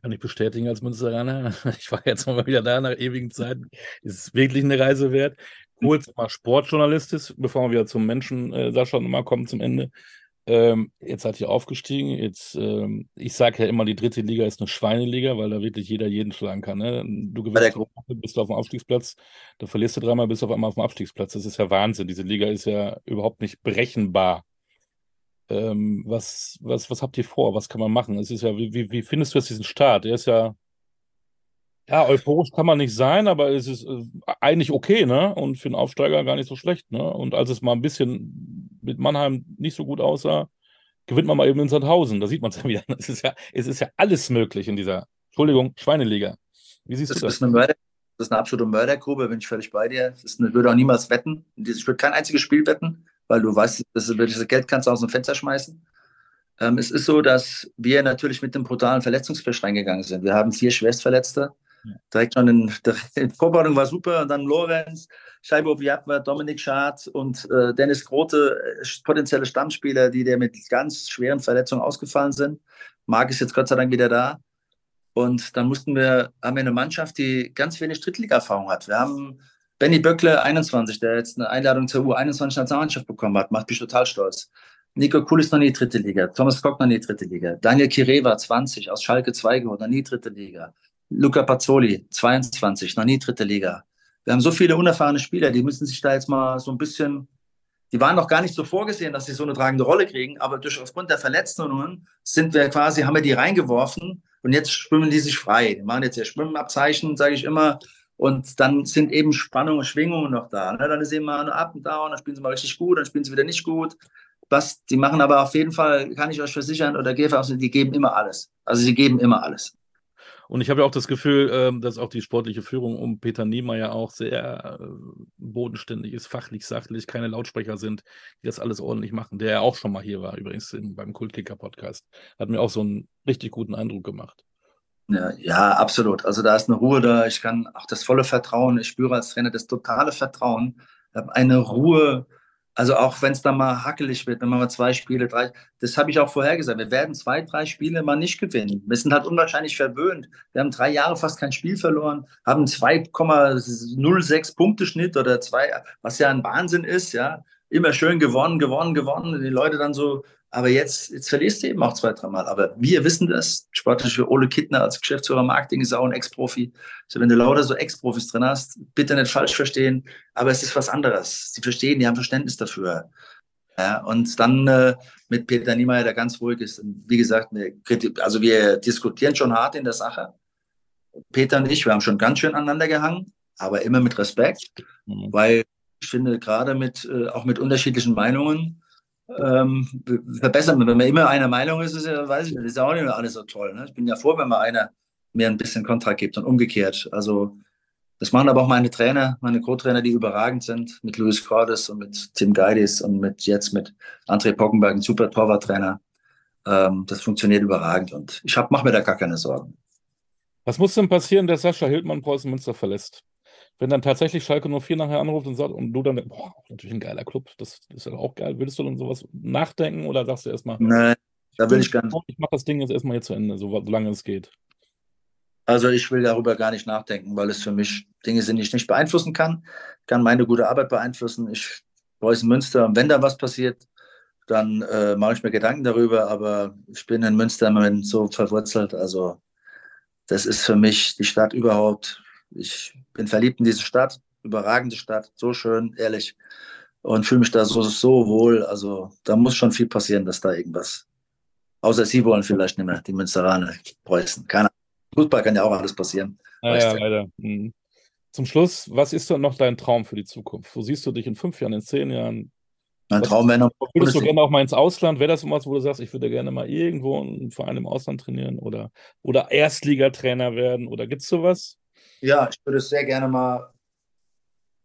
Kann ich bestätigen als Münsteraner. Ich war jetzt mal wieder da nach ewigen Zeiten. Ist wirklich eine Reise wert. Kurz mal Sportjournalist bevor wir wieder zum Menschen, äh, Sascha, nochmal kommen zum Ende. Ähm, jetzt seid ihr aufgestiegen. Jetzt, ähm, ich sage ja immer, die dritte Liga ist eine Schweineliga, weil da wirklich jeder jeden schlagen kann. Ne? Du gewinnst, bist du auf dem Aufstiegsplatz, da verlierst du dreimal, bist du auf einmal auf dem Abstiegsplatz. Das ist ja Wahnsinn. Diese Liga ist ja überhaupt nicht berechenbar. Ähm, was, was, was habt ihr vor? Was kann man machen? Es ist ja, wie, wie, findest du jetzt diesen Start? Der ist ja, ja, euphorisch kann man nicht sein, aber es ist äh, eigentlich okay, ne? Und für einen Aufsteiger gar nicht so schlecht, ne? Und als es mal ein bisschen mit Mannheim nicht so gut aussah, gewinnt man mal eben in Sandhausen. Da sieht man es ja wieder. Es ist ja, es ist ja alles möglich in dieser, Entschuldigung, Schweineliga. Wie siehst das du das? Ist eine Mörder, das ist eine absolute Mördergrube, bin ich völlig bei dir. Ich würde auch niemals wetten. Ich würde kein einziges Spiel wetten weil du weißt, dass du das Geld kannst du aus dem Fenster schmeißen. Ähm, es ist so, dass wir natürlich mit dem brutalen Verletzungsfisch reingegangen sind. Wir haben vier Schwerstverletzte. Ja. Direkt schon in der Vorbereitung war super und dann Lorenz, Scheibo Viatma, Dominik Schad und äh, Dennis Grote, äh, potenzielle Stammspieler, die der mit ganz schweren Verletzungen ausgefallen sind. Marc ist jetzt Gott sei Dank wieder da. Und dann mussten wir, haben wir eine Mannschaft, die ganz wenig Drittliga-Erfahrung hat. Wir haben Benny Böckle, 21, der jetzt eine Einladung zur U21-Nationalmannschaft bekommen hat, macht mich total stolz. Nico Kuhl ist noch nie dritte Liga. Thomas Kock noch nie dritte Liga. Daniel Kireva, 20, aus Schalke 2 geholt, noch nie dritte Liga. Luca Pazzoli, 22, noch nie dritte Liga. Wir haben so viele unerfahrene Spieler, die müssen sich da jetzt mal so ein bisschen, die waren noch gar nicht so vorgesehen, dass sie so eine tragende Rolle kriegen, aber durch aufgrund der Verletzungen sind wir quasi, haben wir die reingeworfen und jetzt schwimmen die sich frei. Die machen jetzt ihr Schwimmabzeichen, sage ich immer, und dann sind eben Spannungen, Schwingungen noch da. Ne? Dann ist eben mal eine Up and Down, dann spielen sie mal richtig gut, dann spielen sie wieder nicht gut. Was, die machen aber auf jeden Fall, kann ich euch versichern, oder GFA, die geben immer alles. Also sie geben immer alles. Und ich habe ja auch das Gefühl, ähm, dass auch die sportliche Führung um Peter Niemeyer auch sehr äh, bodenständig ist, fachlich, sachlich, keine Lautsprecher sind, die das alles ordentlich machen. Der ja auch schon mal hier war, übrigens beim Kultkicker-Podcast. Hat mir auch so einen richtig guten Eindruck gemacht. Ja, ja, absolut. Also da ist eine Ruhe da. Ich kann auch das volle Vertrauen. Ich spüre als Trainer das totale Vertrauen. Eine Ruhe. Also auch wenn es dann mal hackelig wird, wenn man mal zwei Spiele, drei, das habe ich auch vorher gesagt. Wir werden zwei, drei Spiele mal nicht gewinnen. Wir sind halt unwahrscheinlich verwöhnt. Wir haben drei Jahre fast kein Spiel verloren, haben 2,06 Punkte Schnitt oder zwei, was ja ein Wahnsinn ist, ja. Immer schön gewonnen, gewonnen, gewonnen. Die Leute dann so aber jetzt, jetzt verlierst du eben auch zwei, dreimal. Aber wir wissen das. Sportlich für Ole Kittner als Geschäftsführer Marketing ist auch ein Ex-Profi. Also wenn du lauter so Ex-Profis drin hast, bitte nicht falsch verstehen. Aber es ist was anderes. Sie verstehen, die haben Verständnis dafür. Ja, und dann äh, mit Peter Niemeyer, der ganz ruhig ist. Und wie gesagt, wir, also wir diskutieren schon hart in der Sache. Peter und ich, wir haben schon ganz schön aneinander gehangen, aber immer mit Respekt, mhm. weil ich finde, gerade mit, äh, auch mit unterschiedlichen Meinungen, ähm, verbessern. Wenn man immer einer Meinung ist, ist ja, weiß ich ist ja auch nicht mehr alles so toll. Ne? Ich bin ja froh, wenn mal einer mir ein bisschen Kontra gibt und umgekehrt. Also das machen aber auch meine Trainer, meine Co-Trainer, die überragend sind, mit Luis Cordes und mit Tim Geidis und mit jetzt mit André Pockenberg, ein super Torwarttrainer. Ähm, das funktioniert überragend und ich mache mir da gar keine Sorgen. Was muss denn passieren, dass Sascha Hildmann Preußen Münster verlässt? Wenn dann tatsächlich Schalke 04 nachher anruft und sagt, und du dann, boah, natürlich ein geiler Club, das, ist ja auch geil. Würdest du dann sowas nachdenken oder sagst du erstmal, nein, da will ich gar nicht. Ich mache das Ding jetzt erstmal hier zu Ende, so, solange es geht. Also ich will darüber gar nicht nachdenken, weil es für mich Dinge sind, die ich nicht beeinflussen kann. Ich kann meine gute Arbeit beeinflussen. Ich Preußen Münster, und wenn da was passiert, dann äh, mache ich mir Gedanken darüber, aber ich bin in Münster im so verwurzelt. Also das ist für mich die Stadt überhaupt ich bin verliebt in diese Stadt, überragende Stadt, so schön, ehrlich. Und fühle mich da so, so wohl. Also da muss schon viel passieren, dass da irgendwas. Außer sie wollen vielleicht nicht mehr, die Münsteraner, Preußen. Keine Ahnung. Fußball kann ja auch alles passieren. Ja, ja leider. Mhm. Zum Schluss, was ist denn noch dein Traum für die Zukunft? Wo siehst du dich in fünf Jahren, in zehn Jahren? Mein Traum wäre noch. Würdest du gerne auch mal ins Ausland? Wäre das was, wo du sagst, ich würde gerne mal irgendwo einen Verein im Ausland trainieren oder, oder Erstligatrainer werden? Oder gibt es sowas? Ja, ich würde sehr gerne mal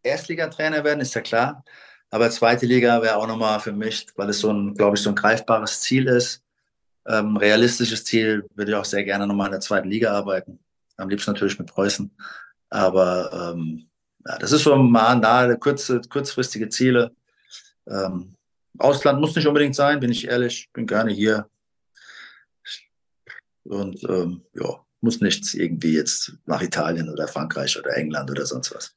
Erstligatrainer werden, ist ja klar. Aber zweite Liga wäre auch nochmal für mich, weil es so ein, glaube ich, so ein greifbares Ziel ist. Ähm, realistisches Ziel würde ich auch sehr gerne nochmal in der zweiten Liga arbeiten. Am liebsten natürlich mit Preußen. Aber ähm, ja, das ist so mal nahe, kurze, kurzfristige Ziele. Ähm, Ausland muss nicht unbedingt sein, bin ich ehrlich. Bin gerne hier. Und ähm, ja, muss nichts irgendwie jetzt nach Italien oder Frankreich oder England oder sonst was.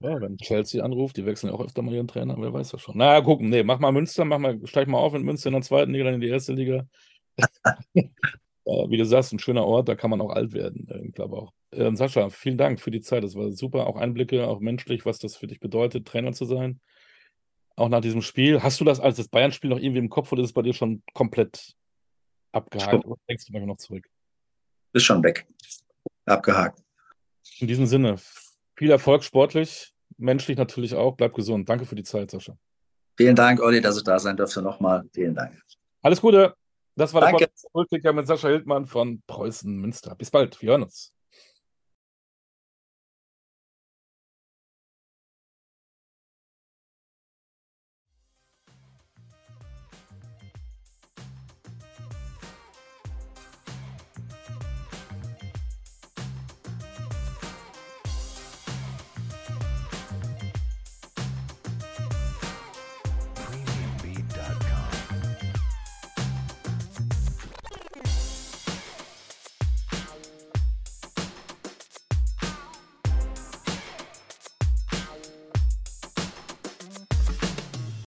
Ja, wenn Chelsea anruft, die wechseln ja auch öfter mal ihren Trainer, wer weiß das schon. Na, gucken, nee, mach mal Münster, mach mal, steig mal auf in Münster in der zweiten Liga, dann in die erste Liga. wie du sagst, ein schöner Ort, da kann man auch alt werden, ich glaube auch. Äh, Sascha, vielen Dank für die Zeit, das war super, auch Einblicke, auch menschlich, was das für dich bedeutet, Trainer zu sein. Auch nach diesem Spiel. Hast du das als das Bayern-Spiel noch irgendwie im Kopf oder ist es bei dir schon komplett abgehakt? Oder denkst du manchmal noch zurück? Ist schon weg. Abgehakt. In diesem Sinne, viel Erfolg sportlich, menschlich natürlich auch. Bleib gesund. Danke für die Zeit, Sascha. Vielen Dank, Olli, dass ich da sein durfte. Nochmal vielen Dank. Alles Gute. Das war Danke. der Podcast mit Sascha Hildmann von Preußen Münster. Bis bald. Wir hören uns.